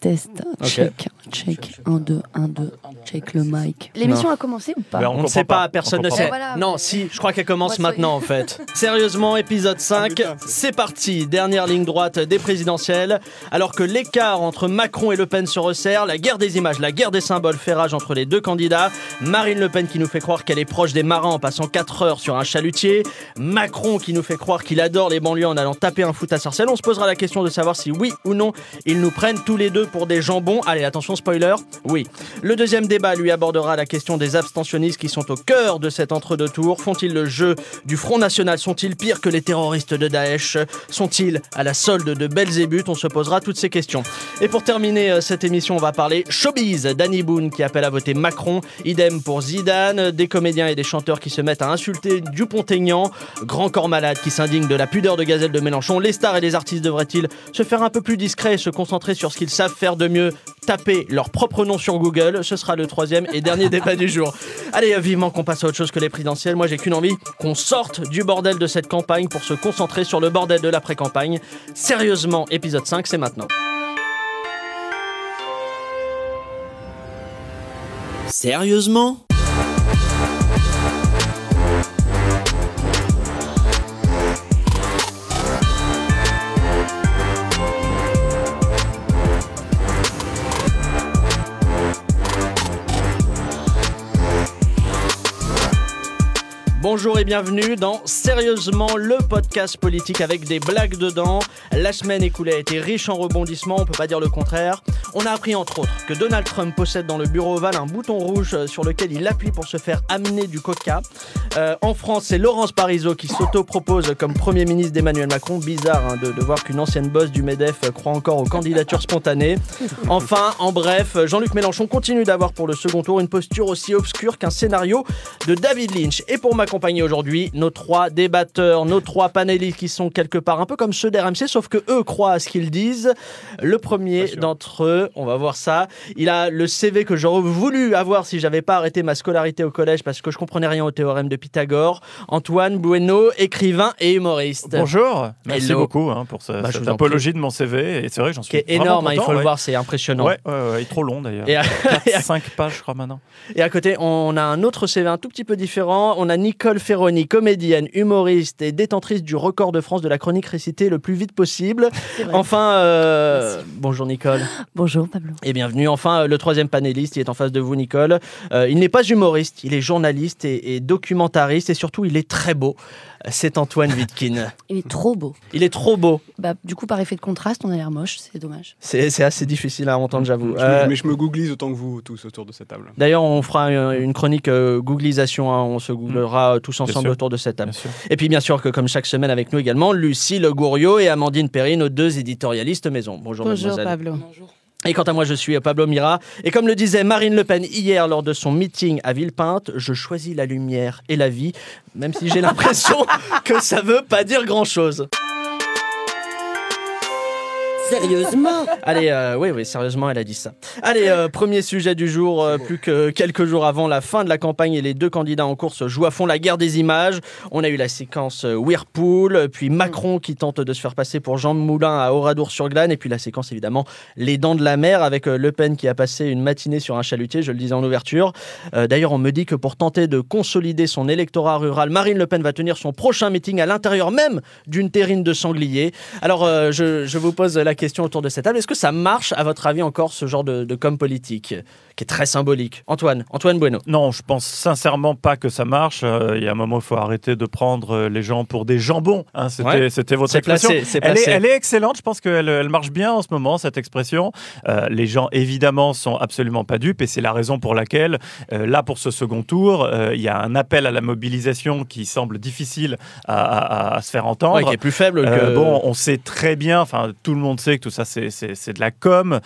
Test, check, check, 1, 2, 1, 2, check le mic. L'émission a commencé ou pas Ben, On ne sait pas, personne ne sait. Voilà, non, mais- si, je crois qu'elle commence Moi, maintenant en fait. Sérieusement, épisode 5, c'est parti. Dernière ligne droite des présidentielles. Alors que l'écart entre Macron et Le Pen se resserre, la guerre des images, la guerre des symboles fait rage entre les deux candidats. Marine Le Pen qui nous fait croire qu'elle est proche des marins en passant 4 heures sur un chalutier. Macron qui nous fait croire qu'il adore les banlieues en allant taper un foot à Sarcelles. On se posera la question de savoir si oui ou non ils nous prennent tous les deux pour des jambons. Allez, attention, spoiler, oui. Le deuxième débat lui abordera la question des abstentionnistes qui sont au cœur de cet entre-deux tours. Font-ils le jeu du Front National? Sont-ils pires que les terroristes de Daesh? Sont-ils à la solde de Belzébuth? On se posera toutes ces questions. Et pour terminer euh, cette émission, on va parler showbiz. Danny Boone qui appelle à voter Macron. Idem pour Zidane. Des comédiens et des chanteurs qui se mettent à insulter Dupont-Aignan. Grand corps malade qui s'indigne de la pudeur de gazelle de Mélenchon. Les stars et les artistes devraient-ils se faire un peu plus discrets et se concentrer sur ce qu'ils savent faire de mieux Taper leur propre nom sur Google. Ce sera le troisième et dernier débat du jour. Allez, vivement qu'on passe à autre chose que les présidentielles. Moi, j'ai qu'une envie qu'on sorte du bordel de cette campagne pour se concentrer sur le bordel de l'après-campagne. Sérieusement, épisode 5, c'est maintenant. Sérieusement? Bonjour et bienvenue dans Sérieusement le podcast politique avec des blagues dedans. La semaine écoulée a été riche en rebondissements, on peut pas dire le contraire. On a appris entre autres que Donald Trump possède dans le bureau ovale un bouton rouge euh, sur lequel il appuie pour se faire amener du coca. Euh, en France, c'est Laurence Parisot qui s'auto-propose comme Premier ministre d'Emmanuel Macron. Bizarre hein, de, de voir qu'une ancienne boss du MEDEF euh, croit encore aux candidatures spontanées. Enfin, en bref, Jean-Luc Mélenchon continue d'avoir pour le second tour une posture aussi obscure qu'un scénario de David Lynch. Et pour m'accompagner aujourd'hui, nos trois débatteurs, nos trois panélistes qui sont quelque part un peu comme ceux d'RMC, sauf que eux croient à ce qu'ils disent. Le premier d'entre eux, on va voir ça, il a le CV que j'aurais voulu avoir si j'avais pas arrêté ma scolarité au collège parce que je comprenais rien au théorème de Pythagore. Antoine Bueno, écrivain et humoriste. Bonjour, merci Hello. beaucoup hein, pour ce- Bah, je cette apologie de mon CV. Et c'est vrai que j'en Qui suis est vraiment énorme, hein, il faut le voir, c'est impressionnant. Ouais, ouais, ouais, il est trop long d'ailleurs. Et à- 5 pages, je crois maintenant. Et à côté, on a un autre CV un tout petit peu différent. On a Nicole Ferroni, comédienne, humoriste et détentrice du record de France de la chronique récitée le plus vite possible. Enfin, euh, bonjour Nicole Bonjour Pablo. et bienvenue. Enfin, euh, le troisième panéliste, il est en face de vous, Nicole. Euh, il n'est pas humoriste, il est journaliste et, et documentariste et surtout, il est très beau. C'est Antoine Wittkin. Il est trop beau. Il est trop beau. Bah, du coup, par effet de contraste, on a l'air moche, c'est dommage. C'est assez difficile à entendre, j'avoue. Euh, mais je me googlise autant que vous tous autour de cette table. D'ailleurs, on fera une, une chronique euh, googlisation. hein. on se googlera euh, tous ensemble autour de cette table. Et puis bien sûr que comme chaque semaine avec nous également, Lucille Gouriot et Amandine Perry, nos deux éditorialistes maison. Bonjour, mademoiselle. Pablo. Et quant à moi, je suis Pablo Mira. Et comme le disait Marine Le Pen hier lors de son meeting à Villepinte, je choisis la lumière et la vie, même si j'ai l'impression que ça veut pas dire grand-chose. Sérieusement Allez, euh, oui, oui, sérieusement, elle a dit ça. Allez, euh, premier sujet du jour, euh, plus que quelques jours avant la fin de la campagne et les deux candidats en course jouent à fond la guerre des images. On a eu la séquence Whirlpool, puis Macron qui tente de se faire passer pour Jean Moulin à Oradour-sur-Glane, et puis la séquence évidemment Les Dents de la Mer avec Le Pen qui a passé une matinée sur un chalutier, je le disais en ouverture. D'ailleurs, on me dit que pour tenter de consolider son électorat rural, Marine Le Pen va tenir son prochain meeting à l'intérieur même d'une terrine de sanglier. Alors, je, je vous pose la question autour de cette table. Est-ce que ça marche, à votre avis, encore ce genre de, com politique? Qui est très symbolique Antoine, Antoine Bueno. Non, je pense sincèrement pas que ça marche. Euh, Il y a un moment, il faut arrêter de prendre euh, les gens pour des jambons. hein. C'était Ouais. c'était votre expression. placé, Elle est, placé. elle est excellente. Je pense qu'elle elle marche bien en ce moment, cette expression. Euh, les gens, évidemment, sont absolument pas dupes et c'est la raison pour laquelle, euh, là, pour ce second tour, euh, il y a un appel à la mobilisation qui semble difficile à, à- à se faire entendre. Ouais, qui est plus faible que. Bon, on sait très bien, enfin tout le monde sait que tout ça c'est- c'est c'est de la com,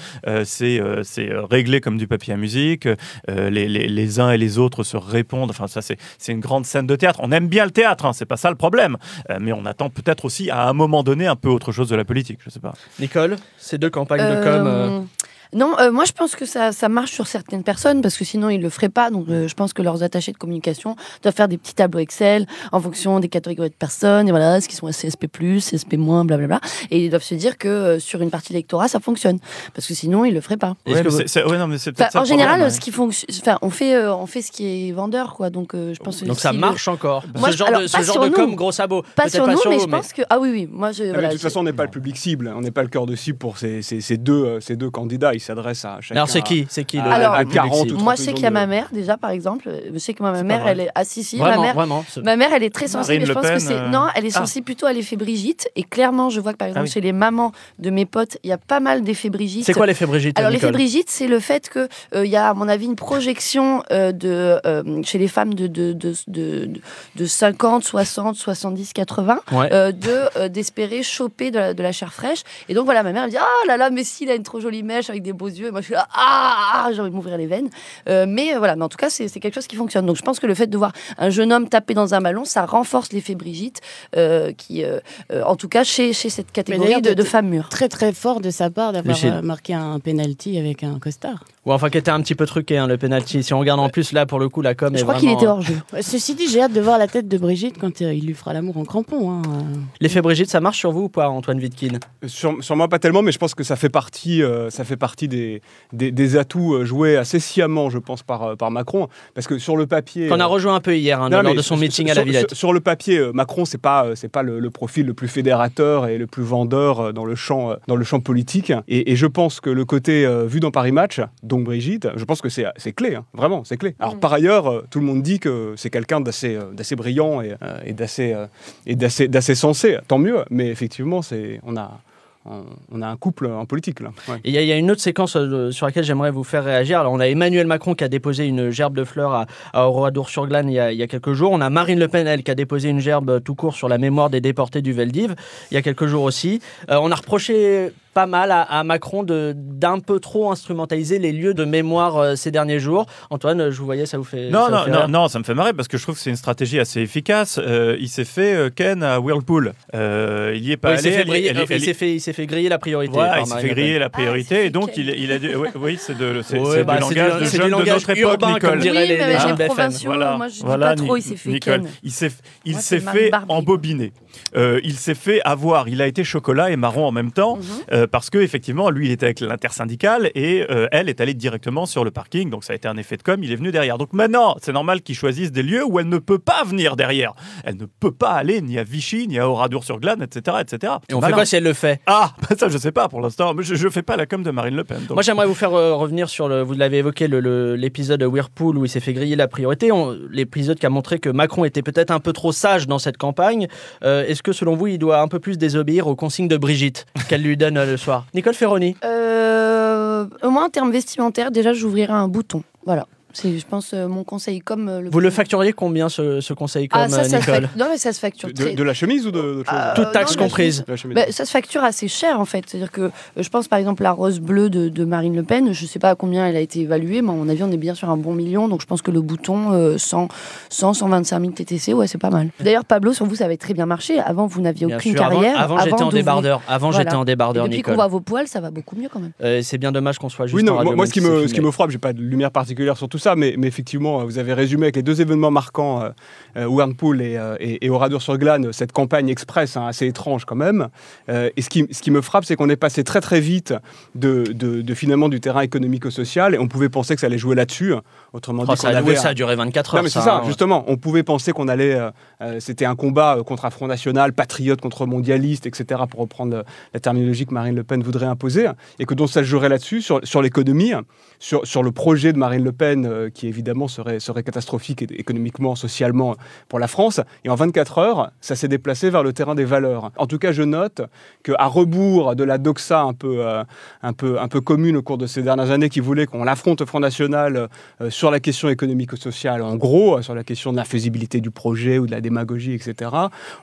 c'est c'est, réglé comme du papier à musique, euh, les, les- les uns et les autres se répondent, enfin ça c'est c'est une grande scène de théâtre. On aime bien le théâtre, hein, c'est pas ça le problème, Euh, mais on attend peut-être aussi à un moment donné un peu autre chose de la politique, je sais pas. Nicole, ces deux campagnes de com. Non, euh, moi je pense que ça, ça marche sur certaines personnes parce que sinon ils ne le feraient pas. Donc euh, je pense que leurs attachés de communication doivent faire des petits tableaux Excel en fonction des catégories de personnes et voilà, ce qui sont CSP+, CSP-, blablabla. Et ils doivent se dire que euh, sur une partie de l'électorat ça fonctionne parce que sinon ils le feraient pas. Ouais, mais c'est- ouais, non, mais c'est peut-être ça en général, problème, ce qui fonctionne, enfin on fait, euh, on fait ce qui est vendeur quoi. Donc euh, je pense. que Donc ça si le- marche encore. Moi, ce genre alors, de, ce genre de nous. com, gros sabot. Pas sur nous, mais vous, je pense que ah oui oui, moi je. Ah, voilà, de toute façon, on n'est pas le public cible, on n'est pas le cœur de cible pour ces, ces- ces deux, ces deux candidats. Ils s'adressent à chacun. Alors c'est qui C'est qui le, à- à le 40 public cible ou Moi, 30 je sais qu'il y a ma mère, déjà, par exemple. Je sais que ma mère, elle est. Ah, si, si, Vraiment, ma mère. vraiment. Ma mère, elle est très sensible, Marine mais je Le pense que c'est. euh, Non, elle est ah. sensible plutôt à l'effet Brigitte. Et clairement, je vois que par exemple, Ah oui. chez les mamans de mes potes, il y a pas mal d'effets Brigitte. C'est quoi l'effet Brigitte Alors, l'effet Brigitte, c'est le fait qu'il il y a, à mon avis, une projection euh, de, euh, chez les femmes de, de, de, de, de 50, 60, 70, 80, Ouais. euh, de euh, d'espérer choper de la, de la chair fraîche. Et donc, voilà, ma mère, elle dit Ah là là, Messi, il a une trop jolie mèche avec des beaux yeux. Et moi, je suis là Ah, ah j'ai envie de m'ouvrir les veines. Euh, mais euh, voilà, mais en tout cas, c'est quelque chose qui fonctionne. Donc, je pense que le fait de voir un jeune homme taper dans un ballon, ça renforce l'effet Brigitte, euh, qui, euh, en tout cas, chez, chez cette catégorie de, de femmes mûres. Très très fort de sa part d'avoir marqué un penalty avec un costard. Ou enfin qui était un petit peu truqué hein, le penalty. Si on regarde en plus là pour le coup la com Je est crois qu'il était hors jeu. Ouais, Ceci dit, j'ai hâte de voir la tête de Brigitte quand euh, il lui fera l'amour en crampon. hein. Euh, L'effet Brigitte, ça marche sur vous ou pas, Antoine Vitkin Sur, sur moi, pas tellement, mais je pense que ça fait partie, euh, ça fait partie des, des, des atouts euh, joués assez sciemment, je pense, par, euh, par Macron. Parce que sur le papier. Qu'on a euh, rejoint un peu hier hein, non, lors de son sur- meeting sur, à la Villette. Sur, sur le papier, euh, Macron, c'est pas, euh, c'est pas le, le profil le plus fédérateur et le plus vendeur euh, dans le champ, euh, dans le champ politique. Et, et je pense que le côté euh, vu dans Paris Match, donc Brigitte, je pense que c'est, c'est clé, hein, vraiment, c'est clé. Alors Mm. par ailleurs, euh, tout le monde dit que c'est quelqu'un d'assez, euh, d'assez brillant et, euh, et d'assez, euh, et d'assez, d'assez sensé. Tant mieux. Mais effectivement, c'est, on a, on, on a un couple en politique là. Ouais. Et Il y, a- il y a une autre séquence euh, sur laquelle j'aimerais vous faire réagir. Alors, on a Emmanuel Macron qui a déposé une gerbe de fleurs à, à il, y a- il y a quelques jours. On a Marine Le Pen, elle, qui a déposé une gerbe tout court sur la mémoire des déportés du Veldiv il y a quelques jours aussi. Euh, on a reproché pas mal à, à Macron de- d'un peu trop instrumentaliser les lieux de mémoire euh, ces derniers jours. Antoine, je vous voyais, ça vous fait Non, non, fait non, ça me fait marrer parce que je trouve que c'est une stratégie assez efficace. Euh, il s'est fait euh, Ken à Whirlpool. Euh, il y est pas Ouais, il s'est allé. fait il s'est fait- fait griller la priorité. Voilà, il s'est fait griller la Ah, priorité s'est et donc il, il a dit, oui, c'est de, c'est, Ouais, bah, du langage de jeunes de notre époque, urbain, comme Nicole. dirait Oui, les- les BFM. provinciaux. Voilà, Moi, je dis pas trop, il s'est fait ken. Il s'est, fait embobiner. Euh, il s'est fait avoir. Il a été chocolat et marron en même temps Mhm. euh, parce que effectivement, lui, il était avec l'intersyndicale et euh, elle est allée directement sur le parking. Donc ça a été un effet de com. Il est venu derrière. Donc maintenant, c'est normal qu'il choisisse des lieux où elle ne peut pas venir derrière. Elle ne peut pas aller ni à Vichy ni à Oradour-sur-Glane, etc., etc. Et on fait Malin. quoi si elle le fait? Ah, bah ça je sais pas pour l'instant. Mais je, je fais pas la com de Marine Le Pen. donc. Moi, j'aimerais vous faire euh, revenir sur le. Vous l'avez évoqué, le- le- l'épisode Whirlpool où il s'est fait griller la priorité. On- L'épisode qui a montré que Macron était peut-être un peu trop sage dans cette campagne. Euh, Est-ce que, selon vous, il doit un peu plus désobéir aux consignes de Brigitte qu'elle lui donne euh, le soir? Nicole Ferroni Euh, moi, en termes vestimentaires, déjà, j'ouvrirai un bouton. Voilà. C'est, je pense, euh, mon conseil comme euh, le. Vous le facturiez combien ce, ce conseil comme Ah, ça, euh, ça se Nicole. Non, mais ça se facture De, très. de la chemise ou de, chose Euh, Toute taxe non, comprise. De. Bah, ça se facture assez cher en fait. C'est-à-dire que euh, je pense par exemple la rose bleue de, de Marine Le Pen, je sais pas à combien elle a été évaluée, mais à mon avis on est bien sur un bon million. Donc je pense que le bouton euh, 100, 100, 125 000 TTC, ouais c'est pas mal. D'ailleurs Pablo, sur vous ça avait très bien marché. Avant vous n'aviez Bien aucune sûr, avant- carrière. Avant, j'étais en débardeur. Avant, Voilà. j'étais en Et débardeur, depuis qu'on voit vos poils, ça va beaucoup mieux quand même. Euh, c'est bien dommage qu'on soit juste Oui, non, en radio, moi, ce, qui me, ce qui filmé. me frappe, j'ai pas de lumière particulière sur tout ça, mais, mais effectivement, vous avez résumé avec les deux événements marquants, euh, euh, Whirlpool et, euh, et, et Oradour-sur-Glane, cette campagne express hein, assez étrange quand même. Euh, et ce qui, ce qui me frappe, c'est qu'on est passé très très vite de, de, de, finalement du terrain économico-social et on pouvait penser que ça allait jouer là-dessus. Autrement Oh, dit, ça, a, ça duré 24 heures. non, mais c'est ça, hein. justement. On pouvait penser qu'on allait. euh, euh, C'était un combat euh, contre un Front National, patriote contre mondialiste, etc., pour reprendre le- la terminologie que Marine Le Pen voudrait imposer, et que donc ça jouerait là-dessus, sur, sur l'économie, sur, sur le projet de Marine Le Pen, euh, qui évidemment serait, serait catastrophique économiquement, socialement pour la France. Et en 24 heures, ça s'est déplacé vers le terrain des valeurs. En tout cas, je note qu'à rebours de la doxa un peu, euh, un, peu, un peu commune au cours de ces dernières années, qui voulait qu'on l'affronte au Front National euh, sur la question économico-sociale, en gros, sur la question de l'infaisibilité du projet ou de la démagogie, etc.,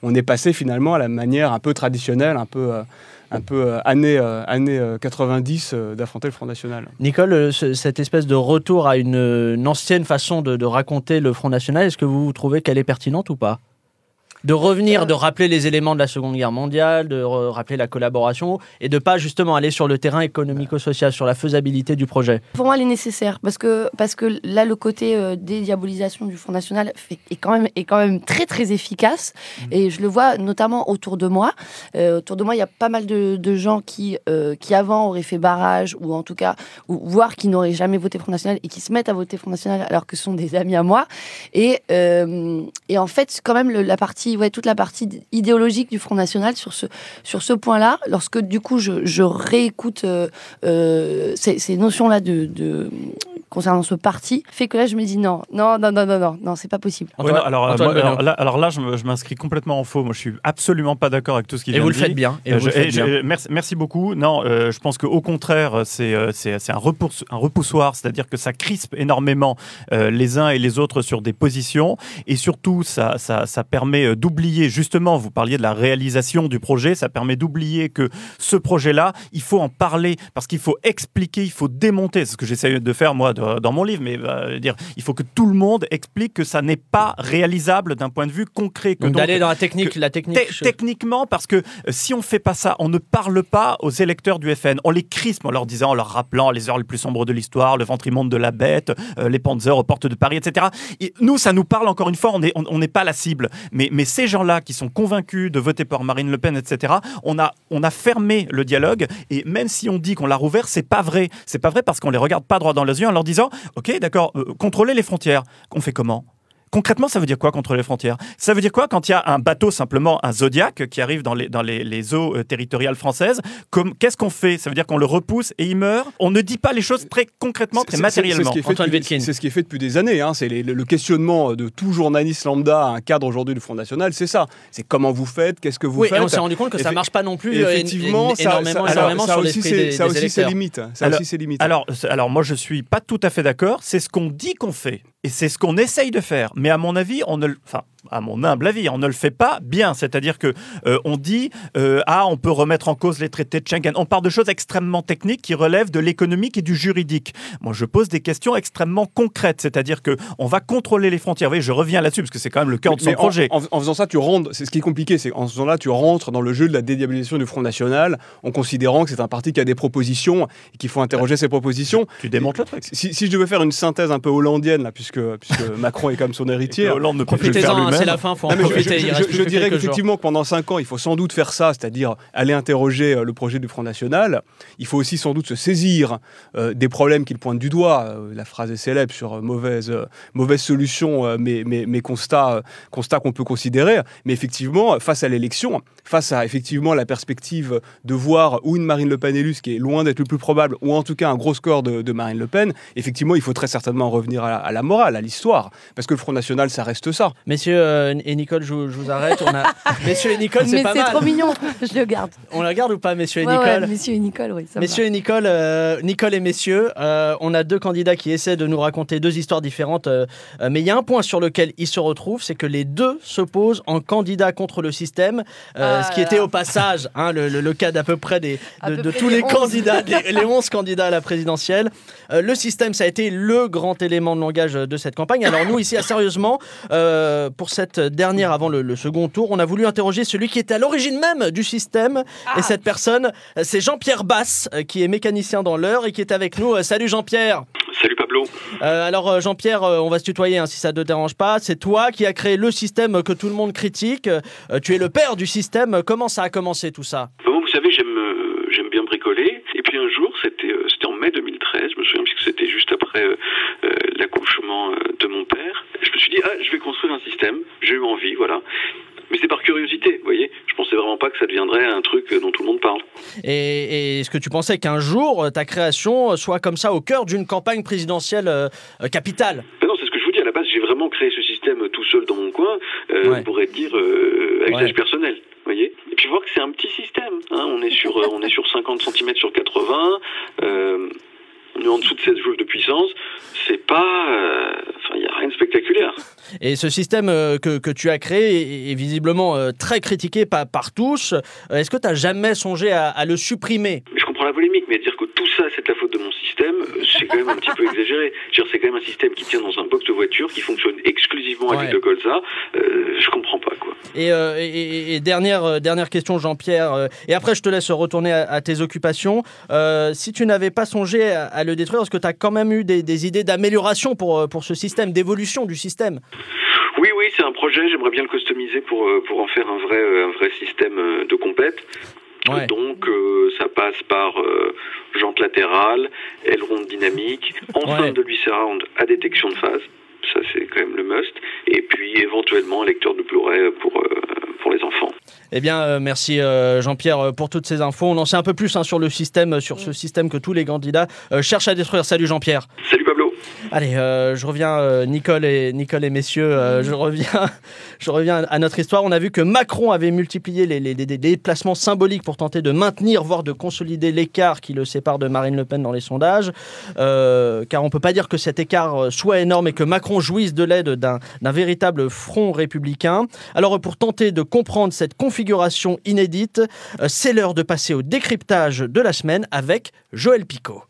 on est passé finalement à la manière un peu traditionnelle, un peu, un peu euh, année, euh, année euh, 90 euh, d'affronter le Front National. Nicole, ce- cette espèce de retour à une, une ancienne façon de, de raconter le Front National, est-ce que vous trouvez qu'elle est pertinente ou pas? De revenir, de rappeler les éléments de la Seconde Guerre mondiale, de rappeler la collaboration et de pas justement aller sur le terrain économico-social, sur la faisabilité du projet. Pour moi, elle est nécessaire parce que, parce que là, le côté euh, dédiabolisation du Front National fait- est, quand même, est quand même très, très efficace. Et je le vois notamment autour de moi. Euh, autour de moi, il y a pas mal de, de gens qui, euh, qui avant auraient fait barrage ou en tout cas, ou, voire qui n'auraient jamais voté Front National et qui se mettent à voter Front National alors que ce sont des amis à moi. Et, euh, et en fait, quand même, le- la partie, toute la partie idéologique du Front National sur ce, sur ce point-là, lorsque du coup je, réécoute euh, euh, ces, notions-là de- concernant ce parti, fait que là je me dis non, non, non, non, non, non, non, c'est pas possible. Ouais, non, alors, Antoine moi, alors Benoît. là, alors là, je m'inscris complètement en faux. Moi, je suis absolument pas d'accord avec tout ce qu'il Et vient de dire. bien. Et Euh, vous je- le faites et bien. merci, merci beaucoup. Non, euh, je pense qu'au contraire, c'est euh, un, repousse- un repoussoir, c'est-à-dire que ça crispe énormément euh, les uns et les autres sur des positions, et surtout, ça, ça, ça permet d'oublier, justement, vous parliez de la réalisation du projet, ça permet d'oublier que ce projet-là, il faut en parler, parce qu'il faut expliquer, il faut démonter, c'est ce que j'essaie de faire, moi, de- dans mon livre, mais euh, dire, il faut que tout le monde explique que ça n'est pas réalisable d'un point de vue concret. Que Donc donc- d'aller dans la technique, que- la technique. Te- techniquement, parce que euh, si on fait pas ça, on ne parle pas aux électeurs du FN. On les crispe en leur disant, en leur rappelant les heures les plus sombres de l'histoire, le ventre immonde de la bête, euh, les Panzers aux portes de Paris, etc. Et nous, ça nous parle encore une fois. On n'est on, on pas la cible. Mais, mais ces gens-là qui sont convaincus de voter pour Marine Le Pen, etc. On a on a fermé le dialogue. Et même si on dit qu'on l'a rouvert, c'est pas vrai. C'est pas vrai parce qu'on les regarde pas droit dans les yeux en leur disant, ok, d'accord, euh, contrôler les frontières. On fait comment? Concrètement, ça veut dire quoi contrôler les frontières? Ça veut dire quoi quand il y a un bateau, simplement un Zodiac, qui arrive dans les, dans les, les eaux euh, territoriales françaises? Qu'est-ce qu'on fait? Ça veut dire qu'on le repousse et il meurt? On ne dit pas les choses très concrètement, très matériellement. C'est ce qui est fait Antoine depuis- Vétkin. c'est ce qui est fait depuis des années. hein. C'est le, questionnement de tout journaliste lambda à un cadre aujourd'hui du Front National. C'est ça. C'est comment vous faites, qu'est-ce que vous Oui, et faites? on s'est rendu compte que ça Effe- marche pas non plus Et euh, effectivement, ça, énormément, ça- énormément ça sur aussi, c'est- des, ça aussi Alors- aussi ses limites. Alors, alors moi, je suis pas tout à fait d'accord. C'est ce qu'on dit qu'on fait. Et c'est ce qu'on essaye de faire. Mais à mon avis, on ne le... Enfin, à mon humble avis, on ne le fait pas bien. C'est-à-dire que euh, on dit euh, ah on peut remettre en cause les traités de Schengen. On parle de choses extrêmement techniques qui relèvent de l'économique et du juridique. Moi, je pose des questions extrêmement concrètes. C'est-à-dire que on va contrôler les frontières. Vous voyez, je reviens là-dessus parce que c'est quand même le cœur de son en- projet. En, en faisant ça, tu rentres. C'est ce qui est compliqué, c'est en faisant là, tu rentres dans le jeu de la dédiabolisation du Front National, en considérant que c'est un parti qui a des propositions et qu'il faut interroger ces propositions. Tu démontes le truc. Si, si je devais faire une synthèse un peu hollandienne là, puisque, puisque Macron est comme son héritier. Hollande ne peut plus le faire lui-même. C'est la fin, faut en Non, mais je- profiter. je, dirais qu'effectivement, que pendant cinq ans, il faut sans doute faire ça, c'est-à-dire aller interroger euh, le projet du Front National. Il faut aussi sans doute se saisir euh, des problèmes qu'il pointe du doigt. Euh, la phrase est célèbre sur mauvaise, euh, mauvaise solution, mais, mais, mais constat, constat qu'on peut considérer. Mais effectivement, face à l'élection, face à effectivement la perspective de voir ou une Marine Le Pen élue, ce qui est loin d'être le plus probable, ou en tout cas un gros score de, de Marine Le Pen, effectivement, il faut très certainement revenir à la, à la morale, à l'histoire. Parce que le Front National, ça reste ça. Messieurs euh, et Nicole, je, vous- je vous arrête. On a... Messieurs et Nicole, c'est Mais pas c'est mal. trop mignon, je le garde. On la garde ou pas, messieurs et Nicole ouais, Monsieur et Nicole, oui, ça me Messieurs et Nicole, euh, Nicole et messieurs, euh, on a deux candidats qui essaient de nous raconter deux histoires différentes, euh, mais il y a un point sur lequel ils se retrouvent, c'est que les deux s'opposent en candidat contre le système, Ah ce qui là était au passage hein, le, le- le cas d'à peu près des, de, peu de près tous les 11. candidats, les, les 11 candidats à la présidentielle. Le système, ça a été le grand élément de langage de cette campagne. Alors nous, ici, à Sérieusement, euh, pour cette dernière avant le, le second tour, on a voulu interroger celui qui était à l'origine même du système. Ah. Et cette personne, c'est Jean-Pierre Basse, euh, qui est mécanicien dans l'heure et qui est avec nous. Euh, Salut Jean-Pierre. Salut Pablo. Euh, alors Jean-Pierre, on va se tutoyer hein, si ça ne te dérange pas. C'est toi qui as créé le système que tout le monde critique. Euh, tu es le père du système. Comment ça a commencé tout ça? Bon, vous savez, j'aime euh, j'aime bien bricoler. Et puis un jour, c'était euh, en mai 2013, je me souviens puisque c'était juste après euh, euh, l'accouchement de mon père. Je me suis dit ah, je vais construire système. J'ai eu envie, voilà. Mais c'est par curiosité, vous voyez. Je pensais vraiment pas que ça deviendrait un truc dont tout le monde parle. et, et est-ce que tu pensais qu'un jour euh, ta création soit comme ça au cœur d'une campagne présidentielle euh, euh, capitale? Ben non, c'est ce que je vous dis. À la base, j'ai vraiment créé ce système tout seul dans mon coin, euh, Ouais. on pourrait dire euh, à Ouais. usage personnel. vous Voyez et puis voir que c'est un petit système. hein. On est sur on est sur 50 cm sur 80. On est en dessous de 16 joueurs de puissance. C'est pas, euh, enfin, il y a rien de spectaculaire. Et ce système euh, que, que tu as créé est, est visiblement euh, très critiqué par, par tous. Est-ce que tu n'as jamais songé à, à le supprimer? Je comprends la polémique, mais dire que tout ça c'est de la faute de mon système, c'est quand même un petit peu exagéré. C'est quand même un système qui tient dans un box de voiture, qui fonctionne exclusivement à Ouais. l'huile de colza. Euh, je comprends pas quoi. Et, euh, et- dernière, euh, dernière question, Jean-Pierre, euh, et après je te laisse retourner à, à tes occupations. Si tu n'avais pas songé à, à le détruire, est-ce que tu as quand même eu des, des idées d'amélioration pour, pour ce système, d'évolution du système? Oui, oui, c'est un projet. J'aimerais bien le customiser pour, pour en faire un vrai, un vrai système de compète. Ouais. Donc, euh, ça passe par euh, jante latérale, aileron dynamique, enceinte Ouais. de Surround à détection de phase. Ça, c'est quand même le must. Et puis, éventuellement, un lecteur de Blu-ray pour, euh, pour les enfants. Eh bien, euh, merci euh, Jean-Pierre pour toutes ces infos. On en sait un peu plus hein, sur le système, sur ce système que tous les candidats cherchent à détruire. Salut Jean-Pierre. Salut Allez, euh, je reviens, euh, Nicole et messieurs, euh, je reviens, à notre histoire. On a vu que Macron avait multiplié les, les- déplacements symboliques pour tenter de maintenir, voire de consolider l'écart qui le sépare de Marine Le Pen dans les sondages, car on peut pas dire que cet écart soit énorme et que Macron jouisse de l'aide d'un véritable front républicain. Alors, pour tenter de comprendre cette configuration inédite, c'est l'heure de passer au décryptage de la semaine avec Joël Picot.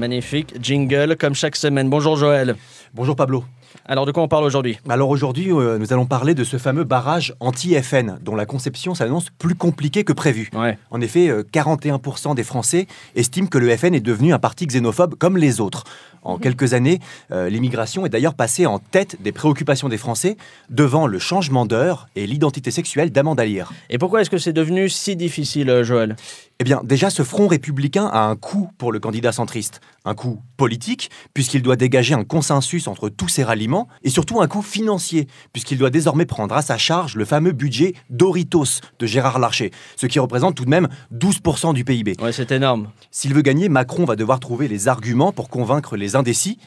Magnifique jingle comme chaque semaine. Bonjour Joël. Bonjour Pablo. Alors de quoi on parle aujourd'hui? Alors aujourd'hui, euh, nous allons parler de ce fameux barrage anti-FN, dont la conception s'annonce plus compliquée que prévu. Ouais. En effet, euh, 41% des Français estiment que le FN est devenu un parti xénophobe comme les autres. En quelques années, euh, l'immigration est d'ailleurs passée en tête des préoccupations des Français, devant le changement d'heure et l'identité sexuelle d'Amanda Lear. Et pourquoi est-ce que c'est devenu si difficile, euh, Joël? Eh bien, déjà, ce front républicain a un coût pour le candidat centriste. Un coût politique, puisqu'il doit dégager un consensus entre tous ses ralliements, et surtout un coût financier, puisqu'il doit désormais prendre à sa charge le fameux budget Doritos de Gérard Larcher, ce qui représente tout de même 12% du PIB. Ouais, c'est énorme. S'il veut gagner, Macron va devoir trouver les arguments pour convaincre les indécis.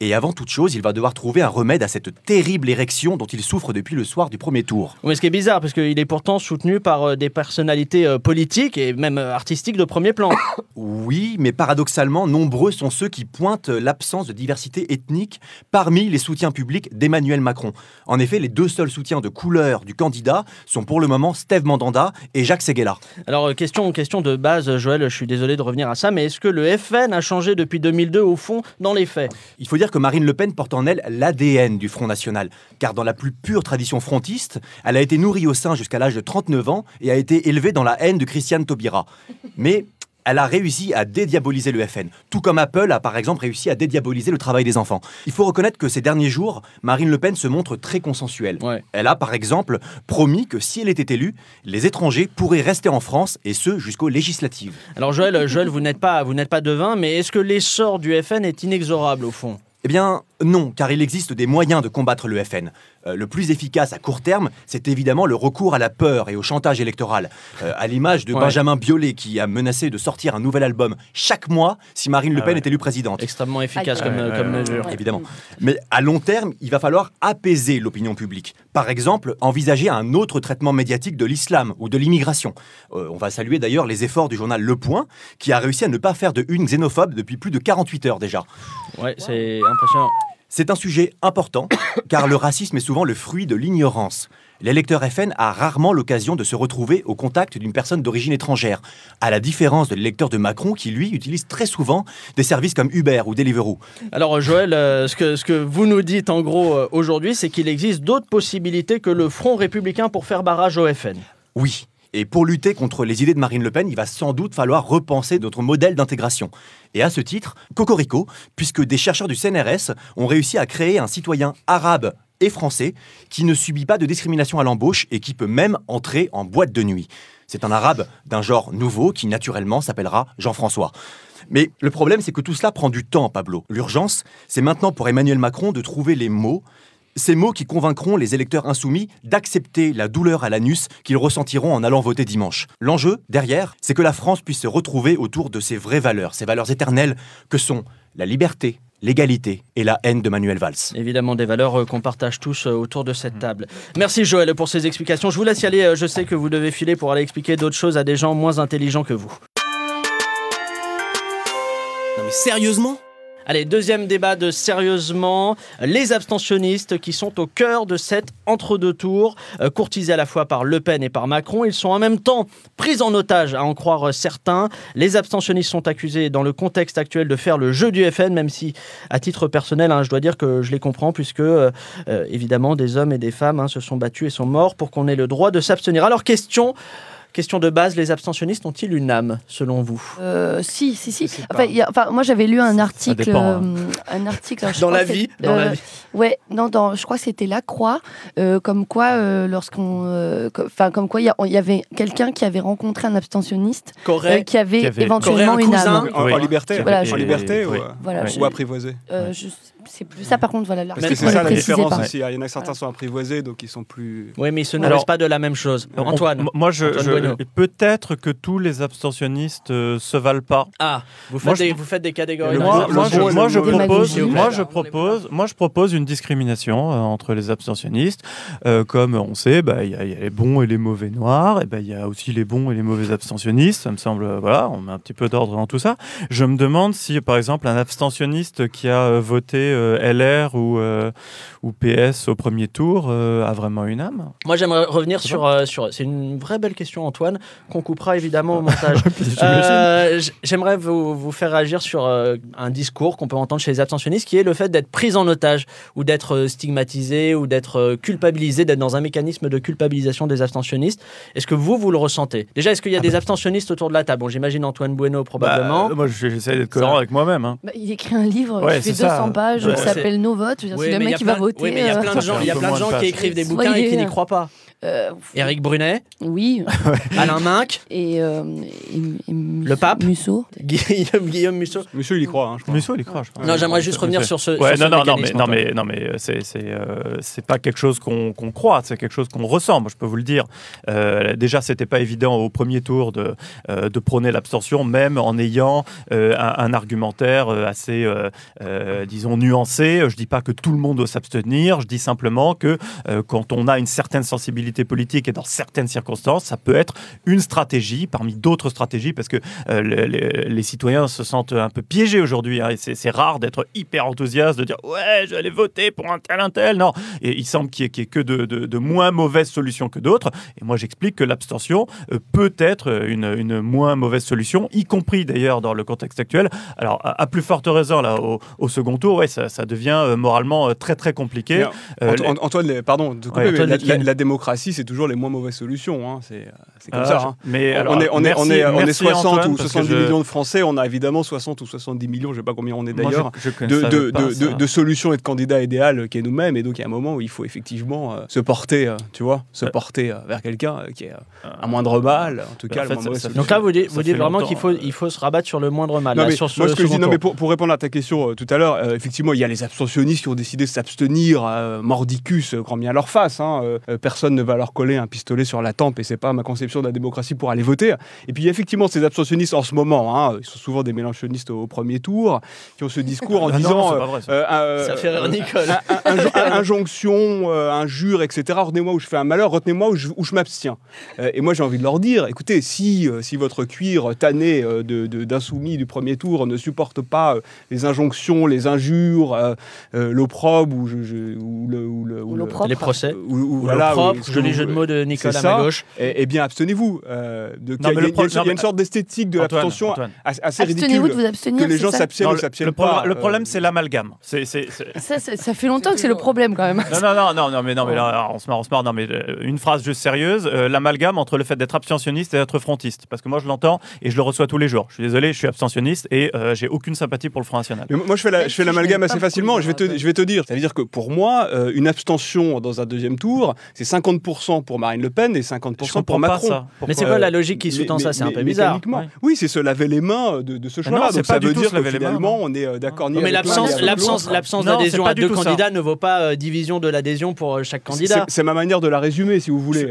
Et avant toute chose, il va devoir trouver un remède à cette terrible érection dont il souffre depuis le soir du premier tour. Mais ce qui est bizarre, parce qu'il est pourtant soutenu par euh, des personnalités euh, politiques et même euh, artistiques de premier plan. Oui, mais paradoxalement, nombreux sont ceux qui pointent l'absence de diversité ethnique parmi les soutiens publics d'Emmanuel Macron. En effet, les deux seuls soutiens de couleur du candidat sont pour le moment Steve Mandanda et Jacques Seguela. Alors, question, question de base, Joël, je suis désolé de revenir à ça, mais est-ce que le FN a changé depuis 2002 au fond dans les faits? Il faut dire que Marine Le Pen porte en elle l'ADN du Front National, car dans la plus pure tradition frontiste, elle a été nourrie au sein jusqu'à l'âge de 39 ans et a été élevée dans la haine de Christiane Taubira. Mais elle a réussi à dédiaboliser le FN, tout comme Apple a par exemple réussi à dédiaboliser le travail des enfants. Il faut reconnaître que ces derniers jours, Marine Le Pen se montre très consensuelle. Ouais. Elle a par exemple promis que si elle était élue, les étrangers pourraient rester en France et ce jusqu'aux législatives. Alors, Joël, Joël vous n'êtes pas, vous n'êtes pas devin, mais est-ce que l'essor du FN est inexorable au fond? Eh bien, non, car il existe des moyens de combattre le FN. Euh, le plus efficace à court terme, c'est évidemment le recours à la peur et au chantage électoral. Euh, à l'image de Ouais. Benjamin Biolay, qui a menacé de sortir un nouvel album chaque mois si Marine Le Ah Pen ouais. est élue présidente. Extrêmement efficace Ah, comme, ouais, euh, ouais, comme ouais. mesure. Évidemment. Mais à long terme, il va falloir apaiser l'opinion publique. Par exemple, envisager un autre traitement médiatique de l'islam ou de l'immigration. Euh, on va saluer d'ailleurs les efforts du journal Le Point, qui a réussi à ne pas faire de une xénophobe depuis plus de 48 heures déjà. Ouais, c'est impressionnant. C'est un sujet important, car le racisme est souvent le fruit de l'ignorance. L'électeur FN a rarement l'occasion de se retrouver au contact d'une personne d'origine étrangère, à la différence de l'électeur de Macron qui, lui, utilise très souvent des services comme Uber ou Deliveroo. Alors euh, Joël, euh, ce, que, ce que vous nous dites en gros euh, aujourd'hui, c'est qu'il existe d'autres possibilités que le Front républicain pour faire barrage au FN. Oui. Et pour lutter contre les idées de Marine Le Pen, il va sans doute falloir repenser notre modèle d'intégration. Et à ce titre, Cocorico, puisque des chercheurs du CNRS ont réussi à créer un citoyen arabe et français qui ne subit pas de discrimination à l'embauche et qui peut même entrer en boîte de nuit. C'est un arabe d'un genre nouveau qui naturellement s'appellera Jean-François. Mais le problème, c'est que tout cela prend du temps, Pablo. L'urgence, c'est maintenant pour Emmanuel Macron de trouver les mots ces mots qui convaincront les électeurs insoumis d'accepter la douleur à l'anus qu'ils ressentiront en allant voter dimanche. L'enjeu, derrière, c'est que la France puisse se retrouver autour de ses vraies valeurs, ces valeurs éternelles que sont la liberté, l'égalité et la haine de Manuel Valls. Évidemment, des valeurs euh, qu'on partage tous euh, autour de cette table. Merci Joël pour ces explications. Je vous laisse y aller. euh, Je sais que vous devez filer pour aller expliquer d'autres choses à des gens moins intelligents que vous. Non mais sérieusement? Allez, deuxième débat de sérieusement. Les abstentionnistes qui sont au cœur de cet entre-deux tours, euh, courtisés à la fois par Le Pen et par Macron. Ils sont en même temps pris en otage, à en croire certains. Les abstentionnistes sont accusés, dans le contexte actuel, de faire le jeu du FN, même si, à titre personnel, hein, je dois dire que je les comprends, puisque, euh, euh, évidemment, des hommes et des femmes hein, se sont battus et sont morts pour qu'on ait le droit de s'abstenir. Alors, question. Question de base, les abstentionnistes ont-ils une âme, selon vous? Euh, si, si, si. Enfin, pas. il y a- enfin, moi, j'avais lu un article. dépend, hein. euh, un article alors, Dans la que vie c'est- Dans la euh, vie. Ouais, non, dans, je crois que c'était La Croix, euh, comme quoi, euh, lorsqu'on, euh, enfin, comme quoi, il y avait quelqu'un qui avait rencontré un abstentionniste euh, qui avait, Qui avait- éventuellement une âme. En, Oui. en liberté, Voilà, en liberté ou, oui. Voilà, Ouais. je- ou apprivoisé. euh, je- c'est plus ça, par contre, voilà. L'article c'est ça la différence aussi. Il y en a certains sont apprivoisés, donc ils sont plus. Oui, mais ils se Alors- nourrissent pas de la même chose. On- Antoine. moi, je, peut-être que tous les abstentionnistes euh, se valent pas. Ah, vous faites, Moi, je- des, vous faites des catégories. Moi, moi, je, moi, je propose, moi, je propose, moi, je propose une discrimination euh, entre les abstentionnistes. Euh, comme on sait, bah, il y, a il y a les bons et les mauvais noirs, et ben, il y a aussi les bons et les mauvais abstentionnistes. Ça me semble, euh, voilà, on met un petit peu d'ordre dans tout ça. Je me demande si, par exemple, un abstentionniste qui a euh, voté euh, LR ou, euh, ou PS au premier tour euh, a vraiment une âme. Moi, j'aimerais revenir sur. euh, sur c'est une vraie belle question, Antoine, qu'on coupera évidemment au montage. Euh, J'aimerais vous, vous faire réagir sur euh, un discours qu'on peut entendre chez les abstentionnistes, qui est le fait d'être pris en otage, ou d'être euh, stigmatisé, ou d'être euh, culpabilisé, d'être dans un mécanisme de culpabilisation des abstentionnistes. Est-ce que vous, vous le ressentez? Déjà, est-ce qu'il y a des abstentionnistes autour de la table? Bon, j'imagine Antoine Bueno, probablement. Bah, moi, je- j'essaie d'être cohérent avec moi-même. hein. Bah, il écrit un livre Ouais, qui fait c'est ça. 200 pages, C'est- s'appelle Nos votes. Je veux dire, Oui, si le mais il y mec a qui va plein- voter. oui, mais il y a euh, plein de gens, il y a plein de gens qui écrivent des Soyez, bouquins et qui n'y euh, croient pas. euh, Éric Brunet, Oui. Alain Minck, Et, euh, et- et Mus- Le pape Musso. Guillaume, Guillaume Musso. Monsieur, il y croit, hein, je crois. Musso, il y croit, je crois. Non, j'aimerais juste revenir c'est- sur ce. Ouais, sur ce non, non, non, mais, non, mais, non, mais euh, c'est, c'est, euh, c'est pas quelque chose qu'on, qu'on croit, c'est quelque chose qu'on ressent, moi, je peux vous le dire. Euh, déjà, c'était pas évident au premier tour de, euh, de prôner l'abstention, même en ayant euh, un, un argumentaire euh, assez, euh, euh, disons, nuancé. Je dis pas que tout le monde doit s'abstenir, je dis simplement que euh, quand on a une certaine sensibilité politique et dans certaines circonstances, ça peut être une stratégie parmi d'autres stratégies, parce que euh, le- le- les citoyens se sentent un peu piégés aujourd'hui. hein, c'est, rare d'être hyper enthousiaste, de dire ouais, je vais aller voter pour un tel, un tel. Non, et il semble qu'il y ait, que de, moins mauvaises solutions que d'autres. Et moi, j'explique que l'abstention euh, peut être une, moins mauvaise solution, y compris d'ailleurs dans le contexte actuel. Alors, à, plus forte raison, là, au, au second tour, ouais, ça, ça devient euh, moralement euh, très, très compliqué. Euh, Antoine, les- pardon de te couper, Ouais, mais Antoine la, Letkin. la- la démocratie, c'est toujours les moins mauvaises solutions. hein, C'est euh, c'est comme Ah, ça. hein. Mais On- alors, on, est, on, est, on, merci- est, on est merci 60 Antoine, ou parce que 70 je- millions de Français, on a évidemment 60 ou 70 millions, je ne sais pas combien on est d'ailleurs, de, savais de, pas de, ça. de- de solutions et de candidats idéaux qu'est nous-mêmes. Et donc, il y a un moment où il faut effectivement euh, se porter, euh, tu vois, se Euh. porter euh, vers quelqu'un euh, qui est euh, un moindre mal, en tout Mais cas, en fait, ça- ça-. Donc là, vous dites, vous vraiment qu'il faut, il faut se rabattre sur le moindre mal. Non, là, mais sur ce moi, ce que je dis, second non, mais tour. pour, pour répondre à ta question tout à l'heure, euh, effectivement, il y a les abstentionnistes qui ont décidé de s'abstenir, euh, mordicus, euh, grand bien leur face. hein, euh, personne ne va leur coller un pistolet sur la tempe et c'est pas ma conception de la démocratie pour aller voter. Et puis, il y a effectivement ces abstentionnistes en ce moment, hein, ils sont souvent des mélanchonistes au premier tour, qui ont ce discours en Ah non, disant. vrai, ça. Ça fait rire Nicole. un- un- un- injonction, euh, injure, etc. Retenez-moi où je fais un malheur, retenez-moi où je, m'abstiens. Euh, et moi, j'ai envie de leur dire, écoutez, si, euh, si votre cuir tanné euh, de- de- d'insoumis du premier tour ne supporte pas euh, les injonctions, les injures, euh, euh, l'opprobre ou, je- je- ou le... Ou le- ou Ou le- l'opprobre. Les procès. ou- ou Ou voilà, joli jeu de mots de Nicolas c'est à ma ça. gauche. Eh, eh bien, abstenez-vous. euh, de- il y a- une sorte d'esthétique de l'abstention assez assez Abstenez-vous de ridicule. vous abstenir. Que les gens s'abstiennent ou le, s'abstiennent pas. le problème, c'est l'amalgame. Ça, fait longtemps que c'est le problème quand même. Non, non, non, non, non, mais, non, mais là, on se marre, on se marre. Non, mais une phrase juste sérieuse l'amalgame entre le fait d'être abstentionniste et d'être frontiste. Parce que moi, je l'entends et je le reçois tous les jours. Je suis désolé, je suis abstentionniste et j'ai aucune sympathie pour le Front National. Moi, je fais l'amalgame assez facilement. Je vais, te, je vais te dire. Ça veut dire que pour moi, euh, une abstention dans un deuxième tour, c'est 50% pour Marine Le Pen et 50% Je pour Macron. ça. Mais c'est quoi la logique qui sous-tend ça? C'est un peu bizarre. Ouais. Oui, c'est se laver les mains de, de ce choix-là. non, c'est Donc pas ça du veut tout dire se laver que les mains, finalement, on est euh, d'accord mais l'absence, d'adhésion à deux candidats ne vaut pas euh, division de l'adhésion pour chaque candidat. C'est ma manière de la résumer, si vous voulez.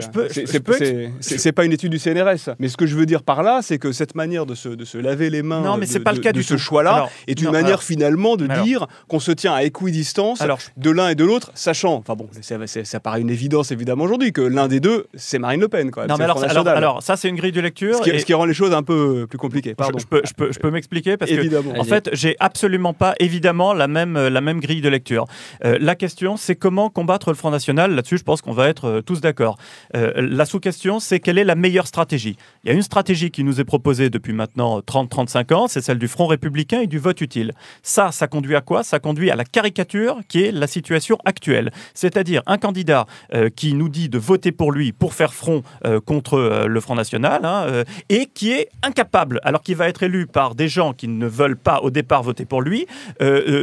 C'est- pas une étude du CNRS. Mais ce que je veux dire par là, c'est que cette manière de se, laver les mains Non, mais de, c'est pas le de- cas de du ce choix-là est une manière finalement de dire qu'on se tient à équidistance Alors, de l'un et de l'autre, sachant, enfin bon, ça, ça- ça paraît une évidence évidemment aujourd'hui, que l'un des deux, c'est Marine Le Pen. Quand même. Non, mais alors, Front alors, National. alors, ça, c'est une grille de lecture. ce, qui, et- ce qui rend les choses un peu plus compliquées. Pardon. je peux, je, peux, je peux m'expliquer parce que Évidemment. En fait, j'ai absolument pas, évidemment, la même, euh, la même grille de lecture. Euh, la question, c'est comment combattre le Front National. Là-dessus, je pense qu'on va être euh, tous d'accord. Euh, la sous-question, c'est quelle est la meilleure stratégie? Il y a une stratégie qui nous est proposée depuis maintenant 30-35 ans, c'est celle du Front républicain et du vote utile. Ça, ça conduit à quoi? Ça conduit à la caricature qui est la situation actuelle. C'est-à-dire un candidat euh, qui nous dit de voter pour lui pour faire front euh, contre euh, le Front National hein, et qui est incapable, alors qu'il va être élu par des gens qui ne veulent pas au départ voter pour lui,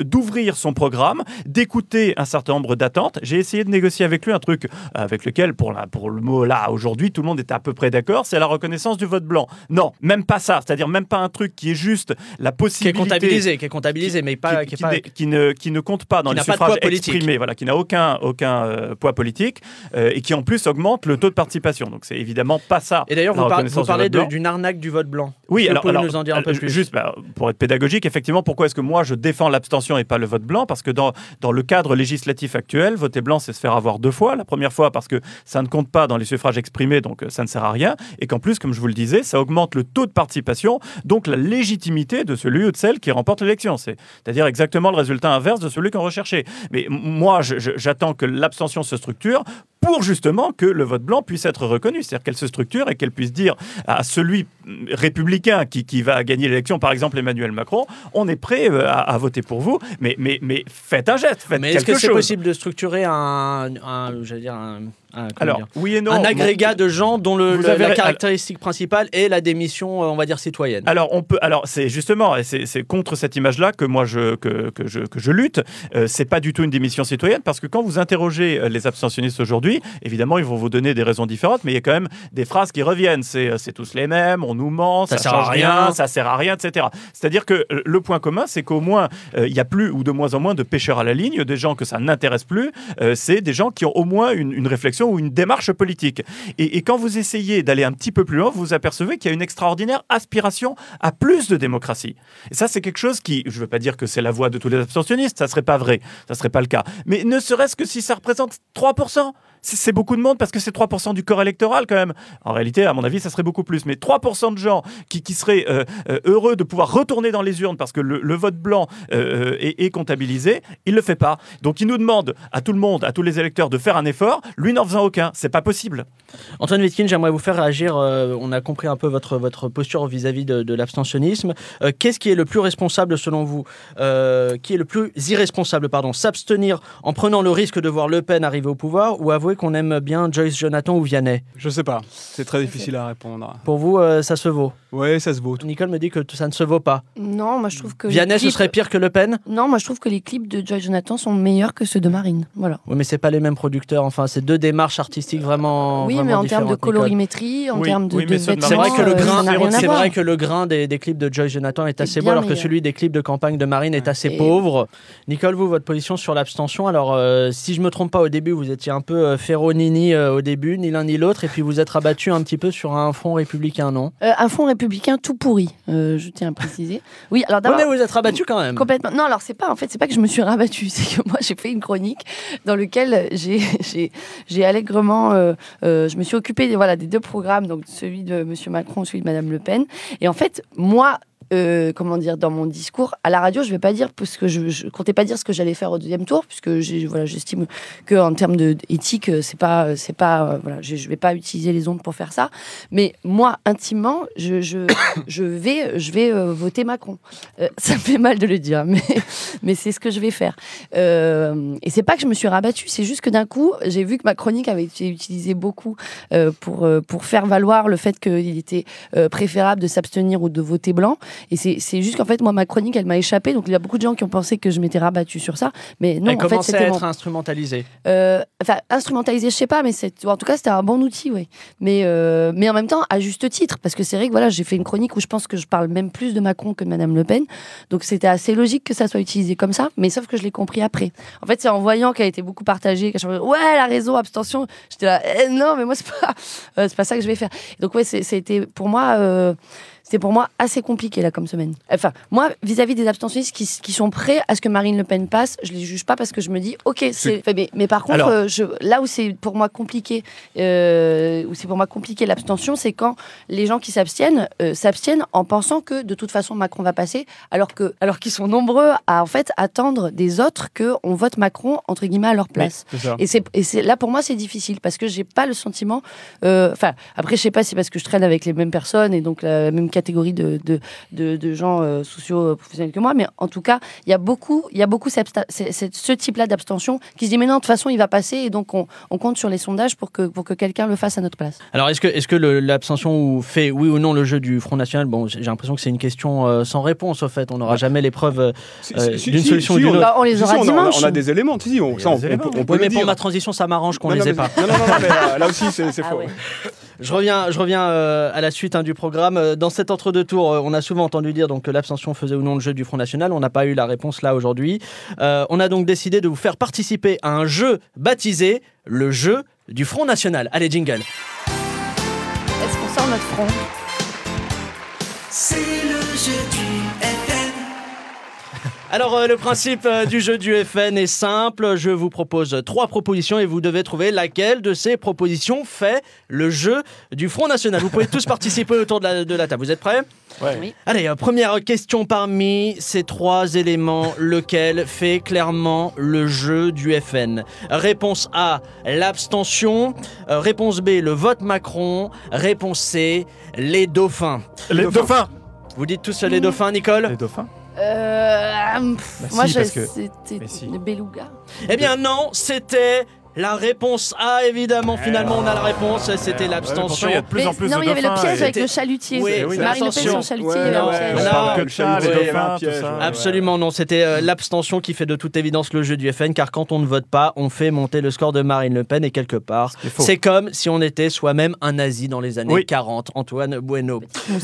d'ouvrir son programme, d'écouter un certain nombre d'attentes. J'ai essayé de négocier avec lui un truc avec lequel, pour, la, pour le mot là, aujourd'hui, tout le monde est à peu près d'accord, c'est la reconnaissance du vote blanc. Non, même pas ça, c'est-à-dire même pas un truc qui est juste la Qui est possibilité comptabilisé, qui est comptabilisé, mais pas. qui, qui qui qui ne, qui ne compte pas dans qui les suffrages exprimés, voilà, qui n'a aucun, aucun euh, poids politique euh, et qui en plus augmente le taux de participation. Donc c'est évidemment pas ça. Et d'ailleurs, vous, par- vous parlez d'une arnaque du vote blanc. Oui, alors, alors, nous en dire un peu euh, plus? juste bah, pour être pédagogique, effectivement, pourquoi est-ce que moi je défends l'abstention et pas le vote blanc? Parce que dans, dans le cadre législatif actuel, voter blanc, c'est se faire avoir deux fois. La première fois parce que ça ne compte pas dans les suffrages exprimés, donc euh, ça ne sert à rien. Et qu'en plus, comme je vous le disais, ça augmente le taux de participation, donc la légitimité de celui ou de celle qui remporte l'élection. C'est- C'est-à-dire exactement le résultat inverse de celui qu'on recherchait. Mais moi, j'attends que l'abstention se structure pour justement que le vote blanc puisse être reconnu, c'est-à-dire qu'elle se structure et qu'elle puisse dire à celui républicain qui, qui va gagner l'élection, par exemple Emmanuel Macron, on est prêt euh, à, à voter pour vous, mais, mais, mais faites un geste, faites Mais est-ce quelque que c'est chose. possible de structurer un, un j'allais dire un, Alors, oui et non. un Bon, agrégat de gens dont le, Vous le- avez la ra- caractéristique principale est la démission, euh, on va dire citoyenne. Alors on peut, alors c'est justement, c'est contre cette image-là que moi je que, que je que je lutte. Euh, c'est pas du tout une démission citoyenne parce que quand vous interrogez euh, les abstentionnistes aujourd'hui, évidemment ils vont vous donner des raisons différentes, mais il y a quand même des phrases qui reviennent. C'est euh, c'est tous les mêmes, on nous ment, Ça ça, sert à rien. ça sert à rien, etc. C'est-à-dire que euh, le point commun, c'est qu'au moins euh, il y a plus ou de moins en moins de pêcheurs à la ligne, des gens que ça n'intéresse plus. Euh, c'est des gens qui ont au moins une, une réflexion ou une démarche politique. Et, et quand vous essayez d'aller un petit peu plus loin, vous vous apercevez qu'il y a une extraordinaire aspiration à plus de démocratie. Et ça, c'est quelque chose qui, je ne veux pas dire que c'est la voix de tous les abstentionnistes, ça serait pas vrai, ça serait pas le cas. Mais ne serait-ce que si ça représente 3%, c'est beaucoup de monde parce que c'est 3% du corps électoral quand même. En réalité, à mon avis, ça serait beaucoup plus. Mais 3% de gens qui, qui seraient euh, euh, heureux de pouvoir retourner dans les urnes parce que le, vote blanc euh, est, comptabilisé, il ne le fait pas. Donc il nous demande à tout le monde, à tous les électeurs de faire un effort, lui n'en faisant aucun. C'est pas possible. Antoine Wittkin, j'aimerais vous faire réagir. on a compris un peu votre, votre posture vis-à-vis de, de l'abstentionnisme. Qu'est-ce qui est le plus responsable selon vous Qui est le plus irresponsable, pardon S'abstenir en prenant le risque de voir Le Pen arriver au pouvoir ou avouer qu'on aime bien Joyce Jonathan ou Vianney? Je sais pas. C'est très difficile à répondre. Pour vous, euh, ça se vaut? Ouais, ça se vaut. Nicole me dit que ça ne se vaut pas. Non, moi je trouve que. Vianney, ce clips- serait pire que Le Pen? Non, moi je trouve que les clips de Joy Jonathan sont meilleurs que ceux de Marine. Voilà. Oui, mais c'est pas les mêmes producteurs. Enfin, c'est deux démarches artistiques vraiment. oui, vraiment mais en termes de colorimétrie, en Oui, termes de, oui, de C'est vrai que le euh, grain, c'est vrai que le des, des clips de Joy Jonathan est assez beau, alors que celui des clips de campagne de Marine est assez Et- pauvre. Nicole, vous, votre position sur l'abstention? Alors, euh, si je me trompe pas, au début, vous étiez un peu euh, Ferro-Nini euh, au début, ni l'un ni l'autre, et puis vous êtes rabattu un petit peu sur un front républicain, non? Un fonds républicain tout pourri, euh, je tiens à préciser. Oui, alors d'abord. mais vous êtes rabattu quand même. Complètement. Non, alors c'est pas en fait, c'est pas que je me suis rabattue, c'est que moi j'ai fait une chronique dans j'ai j'ai allègrement, euh, euh, je me suis occupée des voilà des deux programmes, donc celui de Monsieur Macron, celui de Madame Le Pen, et en fait moi. Euh, comment dire dans mon discours à la radio je vais pas dire parce que je, je comptais pas dire ce que j'allais faire au deuxième tour puisque voilà j'estime que en termes de éthique euh, c'est pas c'est pas euh, voilà je, je vais pas utiliser les ondes pour faire ça mais moi intimement je je, je vais je vais euh, voter Macron ça me fait mal de le dire mais mais c'est ce que je vais faire. Et c'est pas que je me suis rabattue, c'est juste que d'un coup, j'ai vu que ma chronique avait été utilisée beaucoup pour, pour faire valoir le fait qu'il était préférable de s'abstenir ou de voter blanc. Et c'est juste qu'en fait, moi, ma chronique, elle m'a échappé. Donc il y a beaucoup de gens qui ont pensé que je m'étais rabattue sur ça. Mais non, Elle en fait, commençait à c'était être mon- instrumentalisée. euh, enfin, instrumentalisé, je sais pas, mais en tout cas, c'était un bon outil, oui. Mais, euh, mais en même temps, à juste titre, parce que c'est vrai que voilà, j'ai fait une chronique où je pense que je parle même plus de Macron que de Madame Le Pen, donc c'était assez logique que ça soit utilisé comme ça, mais sauf que je l'ai compris après. En fait, c'est en voyant qu'elle a été beaucoup partagée, qu'elle changeait, ouais, elle a raison, abstention, j'étais là, Eh, non, mais moi, c'est pas, euh, c'est pas ça que je vais faire. Donc, ouais, c'était, pour moi, c'est pour moi assez compliqué là comme semaine. Enfin, moi, vis-à-vis des abstentionnistes qui, qui sont prêts à ce que Marine Le Pen passe, je les juge pas parce que je me dis, ok, c'est. Mais, mais par contre, Alors- euh, je, là où c'est pour moi compliqué, euh, où c'est pour moi compliqué l'abstention, c'est quand les gens qui s'abstiennent euh, s'abstiennent en pensant que de toute façon Macron va passer, alors que alors qu'ils sont nombreux à en fait attendre des autres que on vote Macron entre guillemets à leur place. Et c'est et c'est là pour moi c'est difficile parce que j'ai pas le sentiment. Enfin après je sais pas si c'est parce que je traîne avec les mêmes personnes et donc la même catégorie de de, de, de gens euh, sociaux professionnels que moi, mais en tout cas il y a beaucoup il y a beaucoup c'est ce type-là d'abstention qui se dit mais non de toute façon il va passer et donc on, on compte sur les sondages pour que pour que quelqu'un le fasse à notre place. Alors, est-ce que, est-ce que l'abstention ou fait oui ou non le jeu du Front National Bon, j'ai l'impression que c'est une question euh, sans réponse, au fait. On n'aura jamais l'épreuve. euh, Si- Euh, si- d'une si- solution ou si, d'une on a- autre. Bah, on les si, aura on a-. On a des éléments, si, on, ça, on, des on éléments. peut, on peut Oui, mais pour ma transition, ça m'arrange qu'on les ait mais- pas. Non, non, non, mais là aussi, c'est c'est Ah faux. ouais. Je reviens, je reviens euh, à la suite hein, du programme. Euh, Dans cet entre-deux tours, euh, on a souvent entendu dire donc, que l'abstention faisait ou non le jeu du Front National. On n'a pas eu la réponse là aujourd'hui. Euh, on a donc décidé de vous faire participer à un jeu baptisé le jeu du Front National. Allez, jingle. Est-ce qu'on sort notre front? C'est le jeu du. Alors, euh, le principe euh, du jeu du FN est simple. Je vous propose trois propositions et vous devez trouver laquelle de ces propositions fait le jeu du Front National. Vous pouvez tous participer autour de la, de la table. Vous êtes prêts Ouais. Oui. Allez, euh, première question parmi ces trois éléments, lequel fait clairement le jeu du FN? Réponse A, l'abstention. Euh, réponse B, le vote Macron. Réponse C, les dauphins. Les dauphins Vous dites tous les dauphins, Nicole? Les dauphins Euh, pff, Bah moi si, je- parce que- c'était Mais si. le beluga. Eh bien non, c'était la réponse A, évidemment. Finalement, on a la réponse, c'était l'abstention. il y a de plus en plus non, de il y avait le piège avec le chalutier. Oui, oui, Marine Le Pen sur le chalutier. Absolument non, c'était euh, l'abstention qui fait de toute évidence le jeu du FN, car quand on ne vote pas, on fait monter le score de Marine Le Pen et quelque part, c'est comme si on était soi-même un nazi dans les années Oui. 40, Antoine Bueno.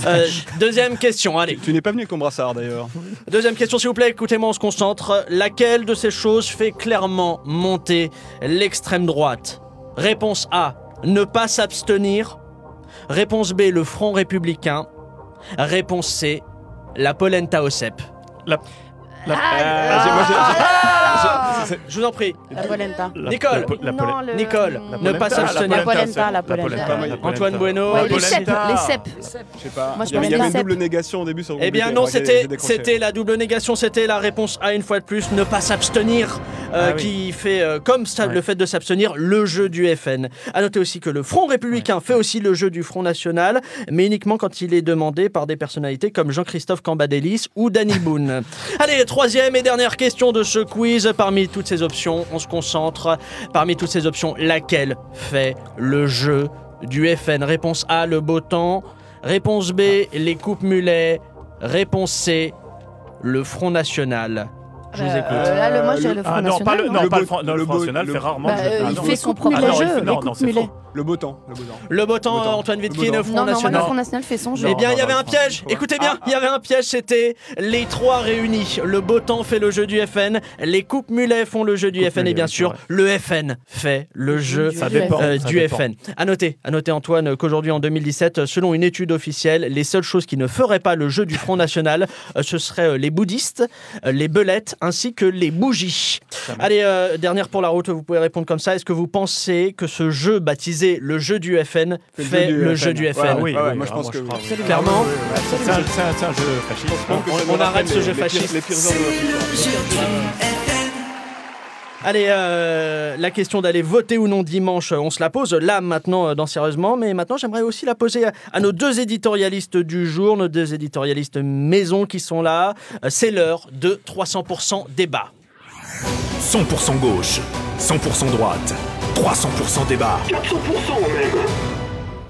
Euh, deuxième question, allez. Tu n'es pas venu avec ton brassard d'ailleurs. Deuxième question, s'il vous plaît, écoutez-moi, on se concentre. Laquelle de ces choses fait clairement monter l'extrême droite Réponse A, ne pas s'abstenir. Réponse B, le Front républicain. Réponse C, la polenta au cep. La- Ah, j'ai- Ah Je vous en prie, La polenta. Nicole. la po- la Non, pole- le- Nicole, la ne pas s'abstenir. La polenta, la polenta. Antoine Bueno. Ouais, les cèpes, les cèpes. Je sais pas. Moi, je il y avait, une double négation au début sur le Eh bien non, c'était c'était la double négation, c'était la réponse A une fois de plus, ne pas s'abstenir, euh, Ah oui. qui fait euh, comme ça Ouais. le fait de s'abstenir le jeu du FN. À noter aussi que le Front républicain fait aussi le jeu du Front national, mais uniquement quand il est demandé par des personnalités comme Jean-Christophe Cambadélis ou Danny Boone. Allez, troisième et dernière question de ce quiz. Parmi toutes ces options, on se concentre. Parmi toutes ces options, laquelle fait le jeu du FN Réponse A, le beau temps. Réponse B, les coupes mulets. Réponse C, le Front National. Je vous Euh, écoute. Là, le, moi, dirais le Front Ah non, National. pas le, non, Le pas le Front, non, le le Front beau- National le- fait rarement Bah, euh, Ah, il non, fait son propre. Ah non, jeu. non, non, c'est faux. Le beau temps. Le beau temps. Le beau temps, Le beau temps. Antoine temps. Front Non, non, National. le Front National fait son jeu. Eh bien, il y avait un non, piège. non. Écoutez bien, il y avait un piège. C'était les trois réunis. Le beau temps fait le jeu du FN. Les coupes mulets font le jeu du Coupes FN. Et bien sûr, le FN fait le jeu Ça Du dépend. euh, ça du dépend. FN. À noter, à noter Antoine qu'aujourd'hui en 2017, selon une étude officielle, les seules choses qui ne feraient pas le jeu du Front National, euh, ce seraient euh, les bouddhistes, euh, les belettes ainsi que les bougies. Allez, euh, dernière pour la route, vous pouvez répondre comme ça. Est-ce que vous pensez que ce jeu baptisé le jeu du FN Fait le jeu du FN Ah oui, ouais, oui, moi, je ah, pense que. Clairement. C'est un, jeu fasciste. On- arrête ce jeu fasciste. Allez, euh, la question d'aller voter ou non dimanche, on se la pose là maintenant euh, dans Sérieusement, mais maintenant j'aimerais aussi la poser à, à nos deux éditorialistes du jour, nos deux éditorialistes maison qui sont là. Euh, C'est l'heure de 300% débat. 100% gauche, 100% droite, 300% débat.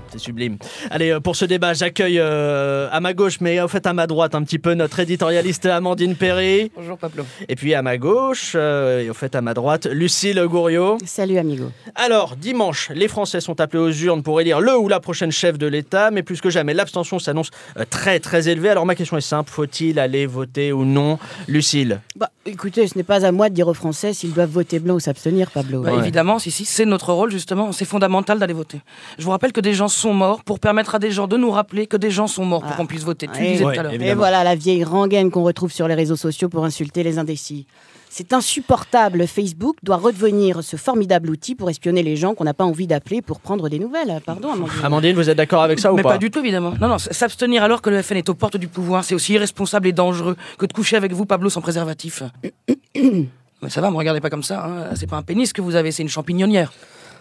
C'est sublime. Allez, euh, pour ce débat, j'accueille euh, à ma gauche, mais en fait à ma droite un petit peu notre éditorialiste Amandine Perry. Bonjour Pablo. Et puis à ma gauche, euh, et en fait à ma droite, Lucille Gouriot. Salut amigo. Alors, dimanche, les Français sont appelés aux urnes pour élire le ou la prochaine chef de l'État, mais plus que jamais, l'abstention s'annonce très très élevée. Alors ma question est simple, faut-il aller voter ou non Lucille? Bah, Écoutez, ce n'est pas à moi de dire aux Français s'ils doivent voter blanc ou s'abstenir, Pablo. Bah, Évidemment, si, si, c'est notre rôle justement, c'est fondamental d'aller voter. Je vous rappelle que des gens sont morts pour permettre à des gens de nous rappeler que des gens sont morts pour Ah. qu'on puisse voter. Tu Et, disais tout à l'heure. et voilà la vieille rengaine qu'on retrouve sur les réseaux sociaux pour insulter les indécis. C'est insupportable. Facebook doit redevenir ce formidable outil pour espionner les gens qu'on n'a pas envie d'appeler pour prendre des nouvelles. Pardon, Amandine. Amandine, vous êtes d'accord avec ça ou Mais pas pas du tout, évidemment. Non, non, s'abstenir alors que le FN est aux portes du pouvoir, c'est aussi irresponsable et dangereux que de coucher avec vous, Pablo, sans préservatif. Mais ça va, me regardez pas comme ça. hein. C'est pas un pénis que vous avez, c'est une champignonnière.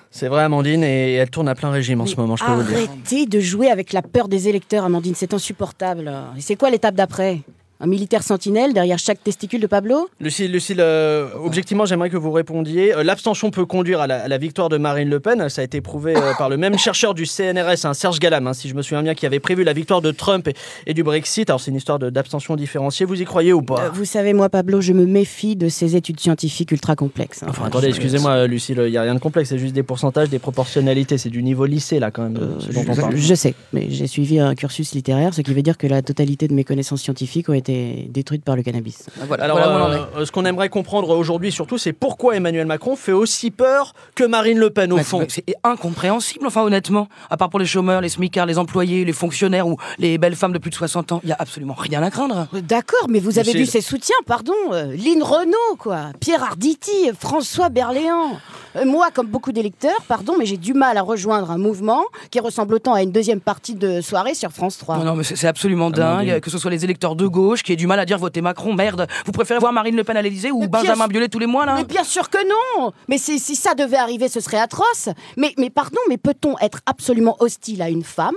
C'est vrai, Amandine, et elle tourne à plein régime en ce moment, je peux vous le dire. Arrêtez de jouer avec la peur des électeurs, Amandine. C'est insupportable. Et c'est quoi l'étape d'après? Un militaire sentinelle derrière chaque testicule de Pablo Lucille, Lucille euh, objectivement, j'aimerais que vous répondiez. Euh, L'abstention peut conduire à la, à la victoire de Marine Le Pen. Ça a été prouvé euh, par le même chercheur du CNRS, hein, Serge Galam, hein, si je me souviens bien, qui avait prévu la victoire de Trump et, et du Brexit. Alors, c'est une histoire d'abstention différenciée. Vous y croyez ou pas? Vous savez, moi, Pablo, je me méfie de ces études scientifiques ultra complexes. hein. Enfin, attendez, excusez-moi, Lucille, il n'y a rien de complexe. C'est juste des pourcentages, des proportionnalités. C'est du niveau lycée, là, quand même, ce dont on parle. je sais, mais j'ai suivi un cursus littéraire, ce qui veut dire que la totalité de mes connaissances scientifiques ont été détruites par le cannabis. Voilà, Alors, voilà euh, ce qu'on aimerait comprendre aujourd'hui, surtout, c'est pourquoi Emmanuel Macron fait aussi peur que Marine Le Pen, au fond. C'est incompréhensible, enfin honnêtement. À part pour les chômeurs, les smicards, les employés, les fonctionnaires ou les belles femmes de plus de 60 ans, il y a absolument rien à craindre. Euh, D'accord, mais vous avez vu ses soutiens, pardon. euh, Lynn Renault, quoi. Pierre Arditi, François Berléand. Euh, moi, comme beaucoup d'électeurs, pardon, mais j'ai du mal à rejoindre un mouvement qui ressemble autant à une deuxième partie de soirée sur France 3. Non, non, mais c'est absolument Amandine. dingue que ce soit les électeurs de gauche qui aient du mal à dire voter Macron, merde. Vous préférez voir Marine Le Pen à l'Elysée ou Mais Benjamin Biolay tous les mois, là Mais bien sûr que non Mais si, si ça devait arriver, ce serait atroce. Mais, mais pardon, mais peut-on être absolument hostile à une femme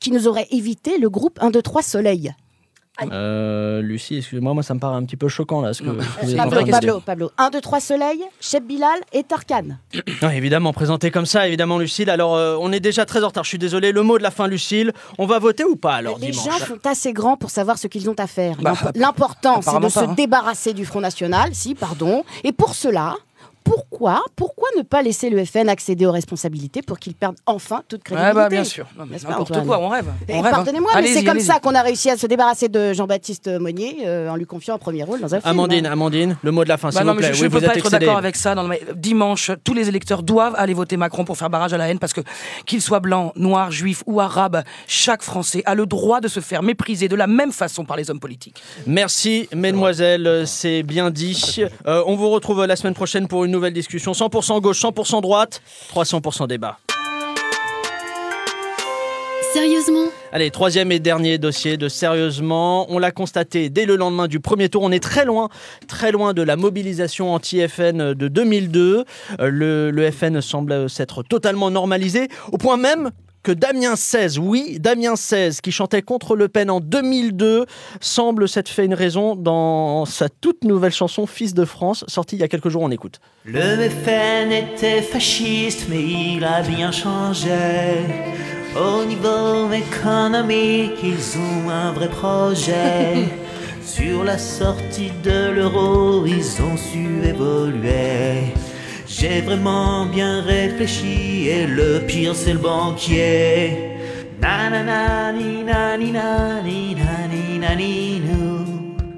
qui nous aurait évité le groupe 1, 2, 3 Soleil Euh, Lucie, excusez-moi, moi ça me paraît un petit peu choquant là. Ce que, ce Pablo. Pablo, Pablo. 1, 2, 3 Soleil, Cheb Bilal et Tarkan. Ouais, évidemment, présenté comme ça, évidemment, Lucille. Alors, euh, on est déjà très en retard, je suis désolé. Le mot de la fin, Lucille. On va voter ou pas alors Les dimanche gens sont assez grands pour savoir ce qu'ils ont à faire. Bah, L'imp- L'important, c'est de pas, se hein. débarrasser du Front National, si, pardon. Et pour cela, pourquoi, pourquoi ne pas laisser le FN accéder aux responsabilités pour qu'il perde enfin toute Ouais, crédibilité bah bien sûr. N'importe quoi, on rêve. Rêve, hein. Pardonnez-moi, mais c'est comme ça qu'on a réussi à se débarrasser de Jean-Baptiste Monnier euh, en lui confiant un premier rôle dans un film. Amandine, hein. Amandine, le mot de la fin, Bah s'il vous plaît. je ne oui, peux vous pas être d'accord avec ça. Non, mais dimanche, tous les électeurs doivent aller voter Macron pour faire barrage à la haine parce que, qu'ils soient blancs, noirs, juifs ou arabes, chaque Français a le droit de se faire mépriser de la même façon par les hommes politiques. Merci, mesdemoiselles, c'est bien dit. Euh, on vous retrouve la semaine prochaine pour une nouvelle discussion 100% gauche, 100% droite, 300% débat. Sérieusement? Allez, troisième et dernier dossier de Sérieusement. On l'a constaté dès le lendemain du premier tour. On est très loin, très loin de la mobilisation anti-FN de 2002. Euh, Le, le FN semble s'être totalement normalisé, au point même que Damien XVI, oui, Damien XVI, qui chantait contre Le Pen en 2002, semble s'être fait une raison dans sa toute nouvelle chanson Fils de France, sortie il y a quelques jours. On écoute. Le FN était fasciste, mais il a bien changé. Au niveau économique, ils ont un vrai projet. Sur la sortie de l'euro, ils ont su évoluer. J'ai vraiment bien réfléchi et le pire c'est le banquier. Na na na ni na ni na ni na ni na ni.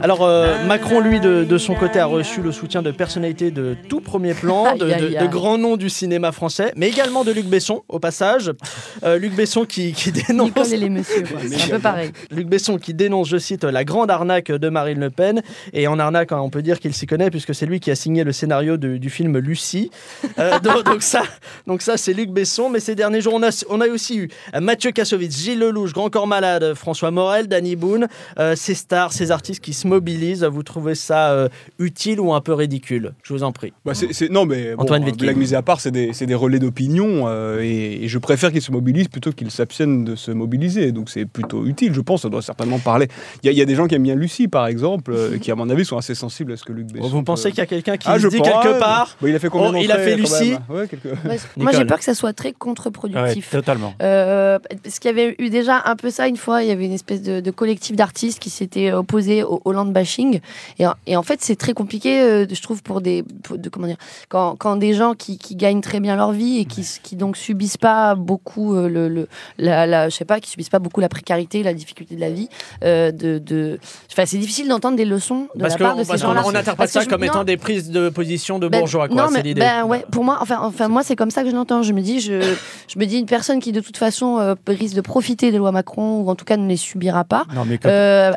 Alors euh, Macron, lui, de, de son côté, a reçu le soutien de personnalités de tout premier plan, de, grands noms du cinéma français, mais également de Luc Besson, au passage. Euh, Luc Besson qui, qui dénonce... Nicole et les messieurs, quoi. c'est un peu pareil. Luc Besson qui dénonce, je cite, la grande arnaque de Marine Le Pen. Et en arnaque, hein, on peut dire qu'il s'y connaît puisque c'est lui qui a signé le scénario de- du film Lucie. Euh, donc, donc ça, donc ça c'est Luc Besson. Mais ces derniers jours, on a, on a aussi eu Mathieu Kassovitz, Gilles Lelouch, Grand Corps Malade, François Morel, Danny Boone, euh, ces stars, ces artistes qui se Vous trouvez ça euh, utile ou un peu ridicule Je vous en prie. Bah, non, mais bon, Antoine euh, Wittgen. blague mise à part, c'est des, relais d'opinion euh, et, et je préfère qu'ils se mobilisent plutôt qu'ils s'abstiennent de se mobiliser. Donc c'est plutôt utile, je pense. Ça doit certainement parler. Il y, a- il y a des gens qui aiment bien Lucie, par exemple, euh, qui, à mon avis, sont assez sensibles à ce que Luc Besson. Vous pensez peut- qu'il y a quelqu'un qui Ah, se je dit pense, quelque ouais, part bah, il a fait combien Oh, il a fait Lucie même Ouais, quelques- Ouais, Moi, j'ai peur que ça soit très Ouais, contre-productif. totalement. Euh, parce qu'il y avait eu déjà un peu ça une fois, il y avait une espèce de, de collectif d'artistes qui s'étaient opposés au, au de bashing. Et, en- et en fait, c'est très compliqué, euh, je trouve, pour des, pour- de, comment dire, quand, quand des gens qui, qui gagnent très bien leur vie et qui, donc subissent pas beaucoup euh, le, le- la, la- je sais pas, qui subissent pas beaucoup la précarité, la difficulté de la vie, euh, de, de, enfin, c'est difficile d'entendre des leçons de Parce la part de qu'on ces parce qu'on- gens-là. on interprète ça je- comme non, étant des prises de position de ben, bourgeois, quoi. Non, c'est mais l'idée. ben ouais, pour moi, enfin, enfin moi c'est comme ça que je l'entends. Je me dis, je, je me dis une personne qui de toute façon euh, risque de profiter des lois Macron ou en tout cas ne les subira pas. Non, mais euh,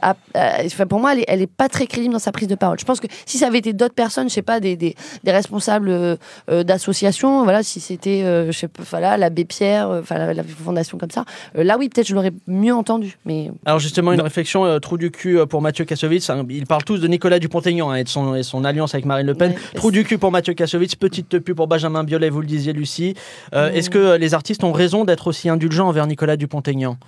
pour moi, elle est, elle est pas très crédible dans sa prise de parole. Je pense que si ça avait été d'autres personnes, je sais pas, des, des, des responsables euh, euh, d'associations, voilà, si c'était, euh, je sais pas, voilà, l'abbé Pierre, euh, enfin la, la fondation comme ça, euh, là oui, peut-être je l'aurais mieux entendu. Mais Alors justement, une réflexion euh, trou du cul pour Mathieu Kassovitz. Hein, Ils parlent tous de Nicolas Dupont-Aignan hein, et, de son, et son alliance avec Marine Le Pen. Ouais. Trou du cul pour Mathieu Kassovitz, petite tepu pour Benjamin Biolay, vous le disiez Lucie. Euh. Est-ce que les artistes ont raison d'être aussi indulgents envers Nicolas Dupont-Aignan?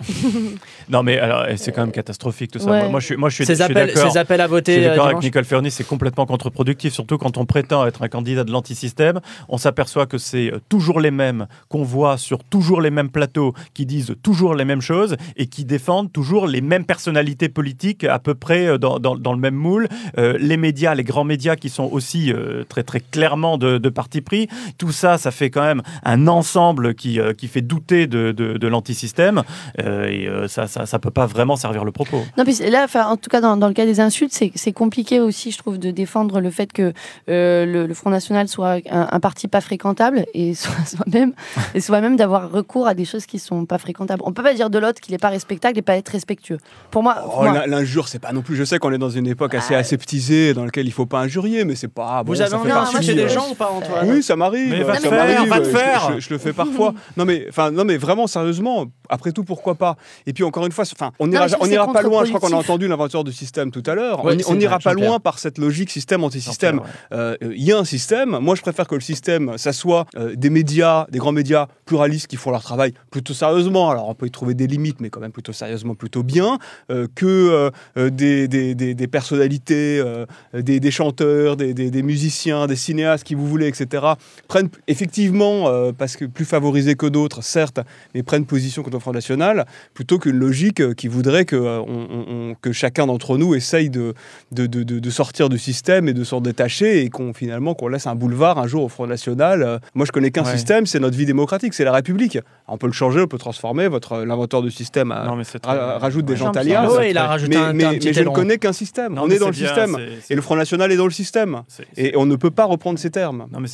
Non, mais alors, eh, c'est quand même catastrophique tout ça. Ouais. Moi, moi, je suis, moi, je suis, ces, je suis appels, d'accord. Ces appels à Je voter suis euh, d'accord avec Nicole Fernie, c'est complètement contre-productif, surtout quand on prétend être un candidat de l'antisystème. On s'aperçoit que c'est euh, toujours les mêmes qu'on voit sur toujours les mêmes plateaux, qui disent toujours les mêmes choses et qui défendent toujours les mêmes personnalités politiques à peu près euh, dans, dans- dans le même moule. Euh, les médias, les grands médias qui sont aussi euh, très très clairement de, de parti pris. Tout ça, ça fait quand même un ensemble qui, euh, qui fait douter de, de, de l'antisystème euh, et euh, ça, ça, ça peut pas vraiment servir le propos. Non, puis c'est- là, enfin, en tout cas, dans, dans le cas des insultes, c'est compliqué aussi, je trouve, de défendre le fait que euh, le, le Front National soit un, un parti pas fréquentable et soit, soit même, et soit même d'avoir recours à des choses qui sont pas fréquentables. On peut pas dire de l'autre qu'il n'est pas respectable et pas être respectueux. Pour moi, Oh, moi- l'in- L'injure, c'est pas non plus. Je sais qu'on est dans une époque assez aseptisée dans laquelle il faut pas injurier, mais c'est pas. bon, Vous avez fait envie d'insulter des gens ou pas, Antoine? Oui, ça m'arrive. Mais va ça te faire, va te faire. Je, je le fais parfois. Non mais, enfin, non mais vraiment sérieusement. Après tout, pourquoi pas? Et puis encore une fois, enfin, on n'ira on pas loin. Je crois qu'on a entendu l'inventeur du système tout à l'heure. Ouais, on n'ira pas loin par cette logique système anti-système. Euh, euh, Il y a un système. Moi, je préfère que le système, ça soit euh, des médias, des grands médias pluralistes qui font leur travail plutôt sérieusement. Alors, on peut y trouver des limites, mais quand même plutôt sérieusement, plutôt bien. euh, que euh, euh, des, des, des- des personnalités, euh, des, des chanteurs, des, des- des musiciens, des cinéastes, qui vous voulez, etc., prennent effectivement, euh, parce que plus favorisés que d'autres, certes, mais prennent position contre le Front National, plutôt qu'une logique euh, qui voudrait que, euh, on- on- que chacun d'entre nous essaye de, de, de- de- sortir du système et de s'en détacher et qu'on finalement qu'on laisse un boulevard un jour au Front National. Euh, moi, je connais qu'un Ouais. système, c'est notre vie démocratique, c'est la République. On peut le changer, on peut transformer. Votre l'inventeur du système a- Non, mais très- ra- rajoute des gens ouais, rajouté mais, un, mais- un mais je ne connais qu'un système. Non, on est dans c'est le bien, système. Et le Front National est dans le système. c'est- Et on ne peut pas reprendre ces termes. Non mais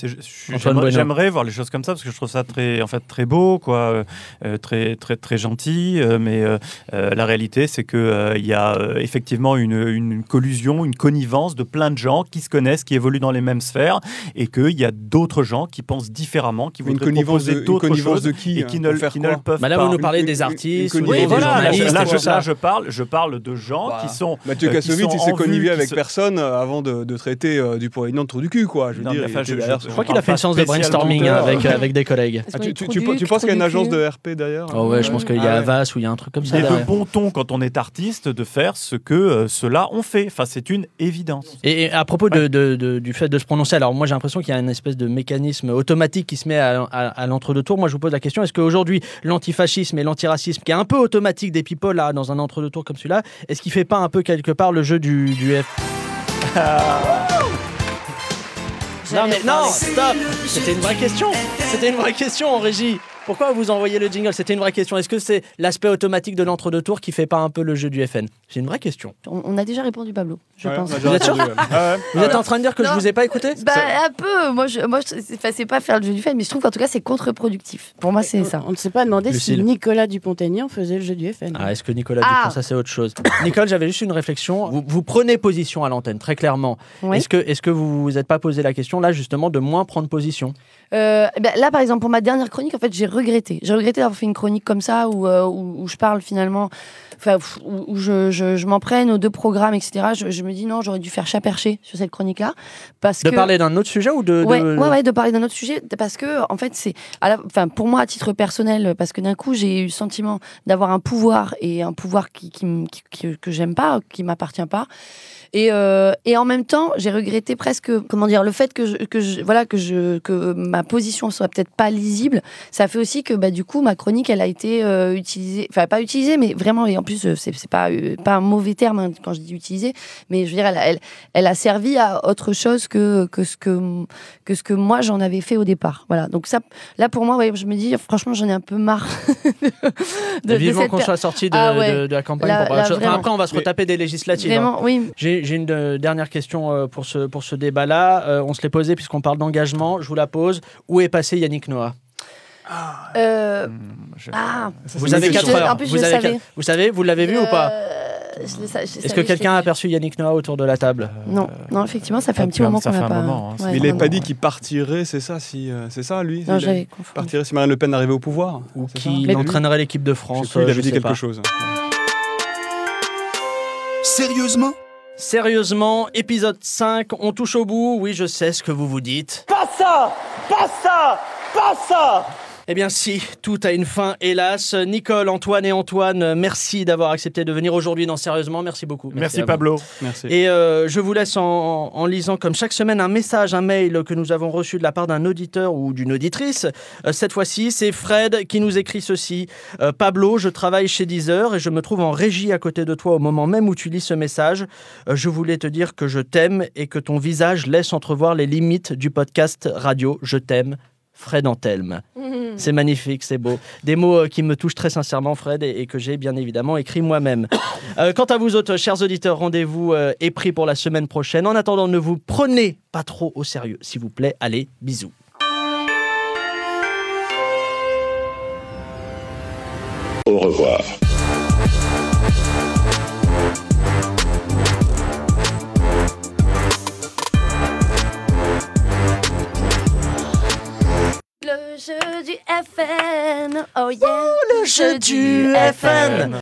j'aimerais, voir les choses comme ça parce que je trouve ça très, en fait, très beau, quoi, euh, euh, très, très, très gentil. euh, mais euh, euh, la réalité, c'est que euh, il y a euh, effectivement une, une collusion, une connivence de plein de gens qui se connaissent, qui évoluent dans les mêmes sphères, et qu'il y a d'autres gens qui pensent différemment, qui Une voudraient proposer de, une d'autres connivence choses de qui et hein, qui ne, qui le peuvent Bah là, pas. vous nous parlez Une- des une- artistes, une ou des Oui, connivence voilà, là, journalistes, je- là, tout je, ça. là, je parle, je parle de gens Bah, qui sont. Mathieu Kassovitz, il s'est connivé avec se- personne avant de, de traiter euh, du Dupont-Aignan de trou du cul, quoi. Je veux Non, dire, mais il enfin, était je- derrière je- son- Je crois qu'il a fait une séance de brainstorming avec, avec des collègues. Ah, tu, penses qu'il y a une agence de RP derrière Oh ouais, je pense qu'il y a Ah ouais. Avas ou il y a un truc comme ça. Et de derrière. bon ton quand on est artiste de faire ce que euh, ceux-là ont fait. Enfin, c'est une évidence. Et, et à propos de, de- de- du fait de se prononcer, alors moi j'ai l'impression qu'il y a une espèce de mécanisme automatique qui se met à, à- à l'entre-deux tours. Moi je vous pose la question est-ce qu'aujourd'hui l'antifascisme et l'antiracisme, qui est un peu automatique des people là, dans un entre-deux tours comme celui-là, est-ce qu'il fait pas un peu quelque part le jeu du, du F? Non mais non, stop C'était une vraie question C'était une vraie question en régie Pourquoi vous envoyez le jingle? C'était une vraie question. Est-ce que c'est l'aspect automatique de l'entre-deux tours qui fait pas un peu le jeu du FN C'est une vraie question. On, on a déjà répondu, Pablo, je Ouais, pense. Vous êtes sûr? Ah ouais. Vous êtes en train de dire que je Non. vous ai pas écouté? Bah, un peu. Moi, je, moi, je- c'est pas faire le jeu du fait, mais je trouve qu'en tout cas, c'est contre-productif. Pour moi, c'est ça. On ne s'est pas demandé Lucille. si Nicolas Dupont-Aignan faisait le jeu du FN. Ah, est-ce que Nicolas Ah. Dupont, ça c'est autre chose? Nicole, j'avais juste une réflexion. Vous, vous prenez position à l'antenne, très clairement. Oui. Est-ce que, est que vous vous êtes pas posé la question, là, justement, de moins prendre position? Euh, ben, là, par exemple, pour ma dernière chronique, en fait, j'ai regretté. J'ai regretté d'avoir fait une chronique comme ça où, euh, où, où je parle finalement, enfin, où, où je, je, je m'en prenne aux deux programmes, etc. Je, je me dis non, j'aurais dû faire chat perché sur cette chronique-là. Parce De que... parler d'un autre sujet ou de. Ouais, de- ouais, ouais, de parler d'un autre sujet, parce que en fait, c'est, la- enfin, pour moi à titre personnel, parce que d'un coup, j'ai eu le sentiment d'avoir un pouvoir et un pouvoir qui, qui, qui- qui- que j'aime pas, qui m'appartient pas. Et, euh, et en même temps, j'ai regretté presque, comment dire, le fait que je, que je, voilà, que je, que ma position soit peut-être pas lisible. Ça fait aussi que bah, du coup, ma chronique, elle a été euh, utilisée, enfin pas utilisée, mais vraiment, et en plus, euh, c'est pas, euh, pas un mauvais terme hein, quand je dis utilisée, mais je veux dire, elle, a- elle, elle a servi à autre chose que, que, ce, que, que ce que moi j'en avais fait au départ. Voilà, donc ça, là pour moi, ouais, je me dis, franchement, j'en ai un peu marre. de, de Vivement qu'on soit sorti de, Ah ouais. de- de la campagne. Pour. Enfin, après, on va se Mais- retaper des législatives. hein. Vraiment, oui. J'ai j'ai une euh, dernière question pour ce, pour ce débat-là. Euh, on se l'est posé puisqu'on parle d'engagement. Je vous la pose. Où est passé Yannick Noah? Euh, je- ah, Vous avez je- 4 je- heures. en plus, je vous, le avez savais. quatre- vous savez, vous l'avez vu ou pas Euh, Est-ce que quelqu'un a aperçu Yannick Noah autour de la table Non, non, effectivement, ça fait un petit Ça moment qu'on n'a pas. moment, hein. Ouais, Mais il n'avait vraiment. pas dit qu'il partirait, c'est ça, si, euh, c'est ça, lui Non, j'avais confondu. partirait si Marine Le Pen arrivait au pouvoir Ou c'est qui ça entraînerait l'équipe de France plus, il euh, avait dit quelque chose. Sérieusement? Sérieusement, épisode 5, on touche au bout. Oui, je sais ce que vous vous dites. Pas ça Pas ça Pas ça Eh bien si, tout a une fin, hélas. Nicole, Antoine et Antoine, merci d'avoir accepté de venir aujourd'hui dans Sérieusement. Merci beaucoup. Merci. Pablo. Merci. Et euh, je vous laisse en, en lisant comme chaque semaine un message, un mail que nous avons reçu de la part d'un auditeur ou d'une auditrice. Euh, cette fois-ci, c'est Fred qui nous écrit ceci. Euh, Pablo, je travaille chez Deezer et je me trouve en régie à côté de toi au moment même où tu lis ce message. Je voulais te dire que je t'aime et que ton visage laisse entrevoir les limites du podcast radio. Je t'aime. Fred Antelme. C'est magnifique, c'est beau. Des mots euh, qui me touchent très sincèrement, Fred, et, et que j'ai bien évidemment écrit moi-même. Euh, quant à vous autres, chers auditeurs, rendez-vous euh, est pris pour la semaine prochaine. En attendant, ne vous prenez pas trop au sérieux, s'il vous plaît. Allez, bisous. Au revoir. Du FN, oh yeah. Le jeu du FN.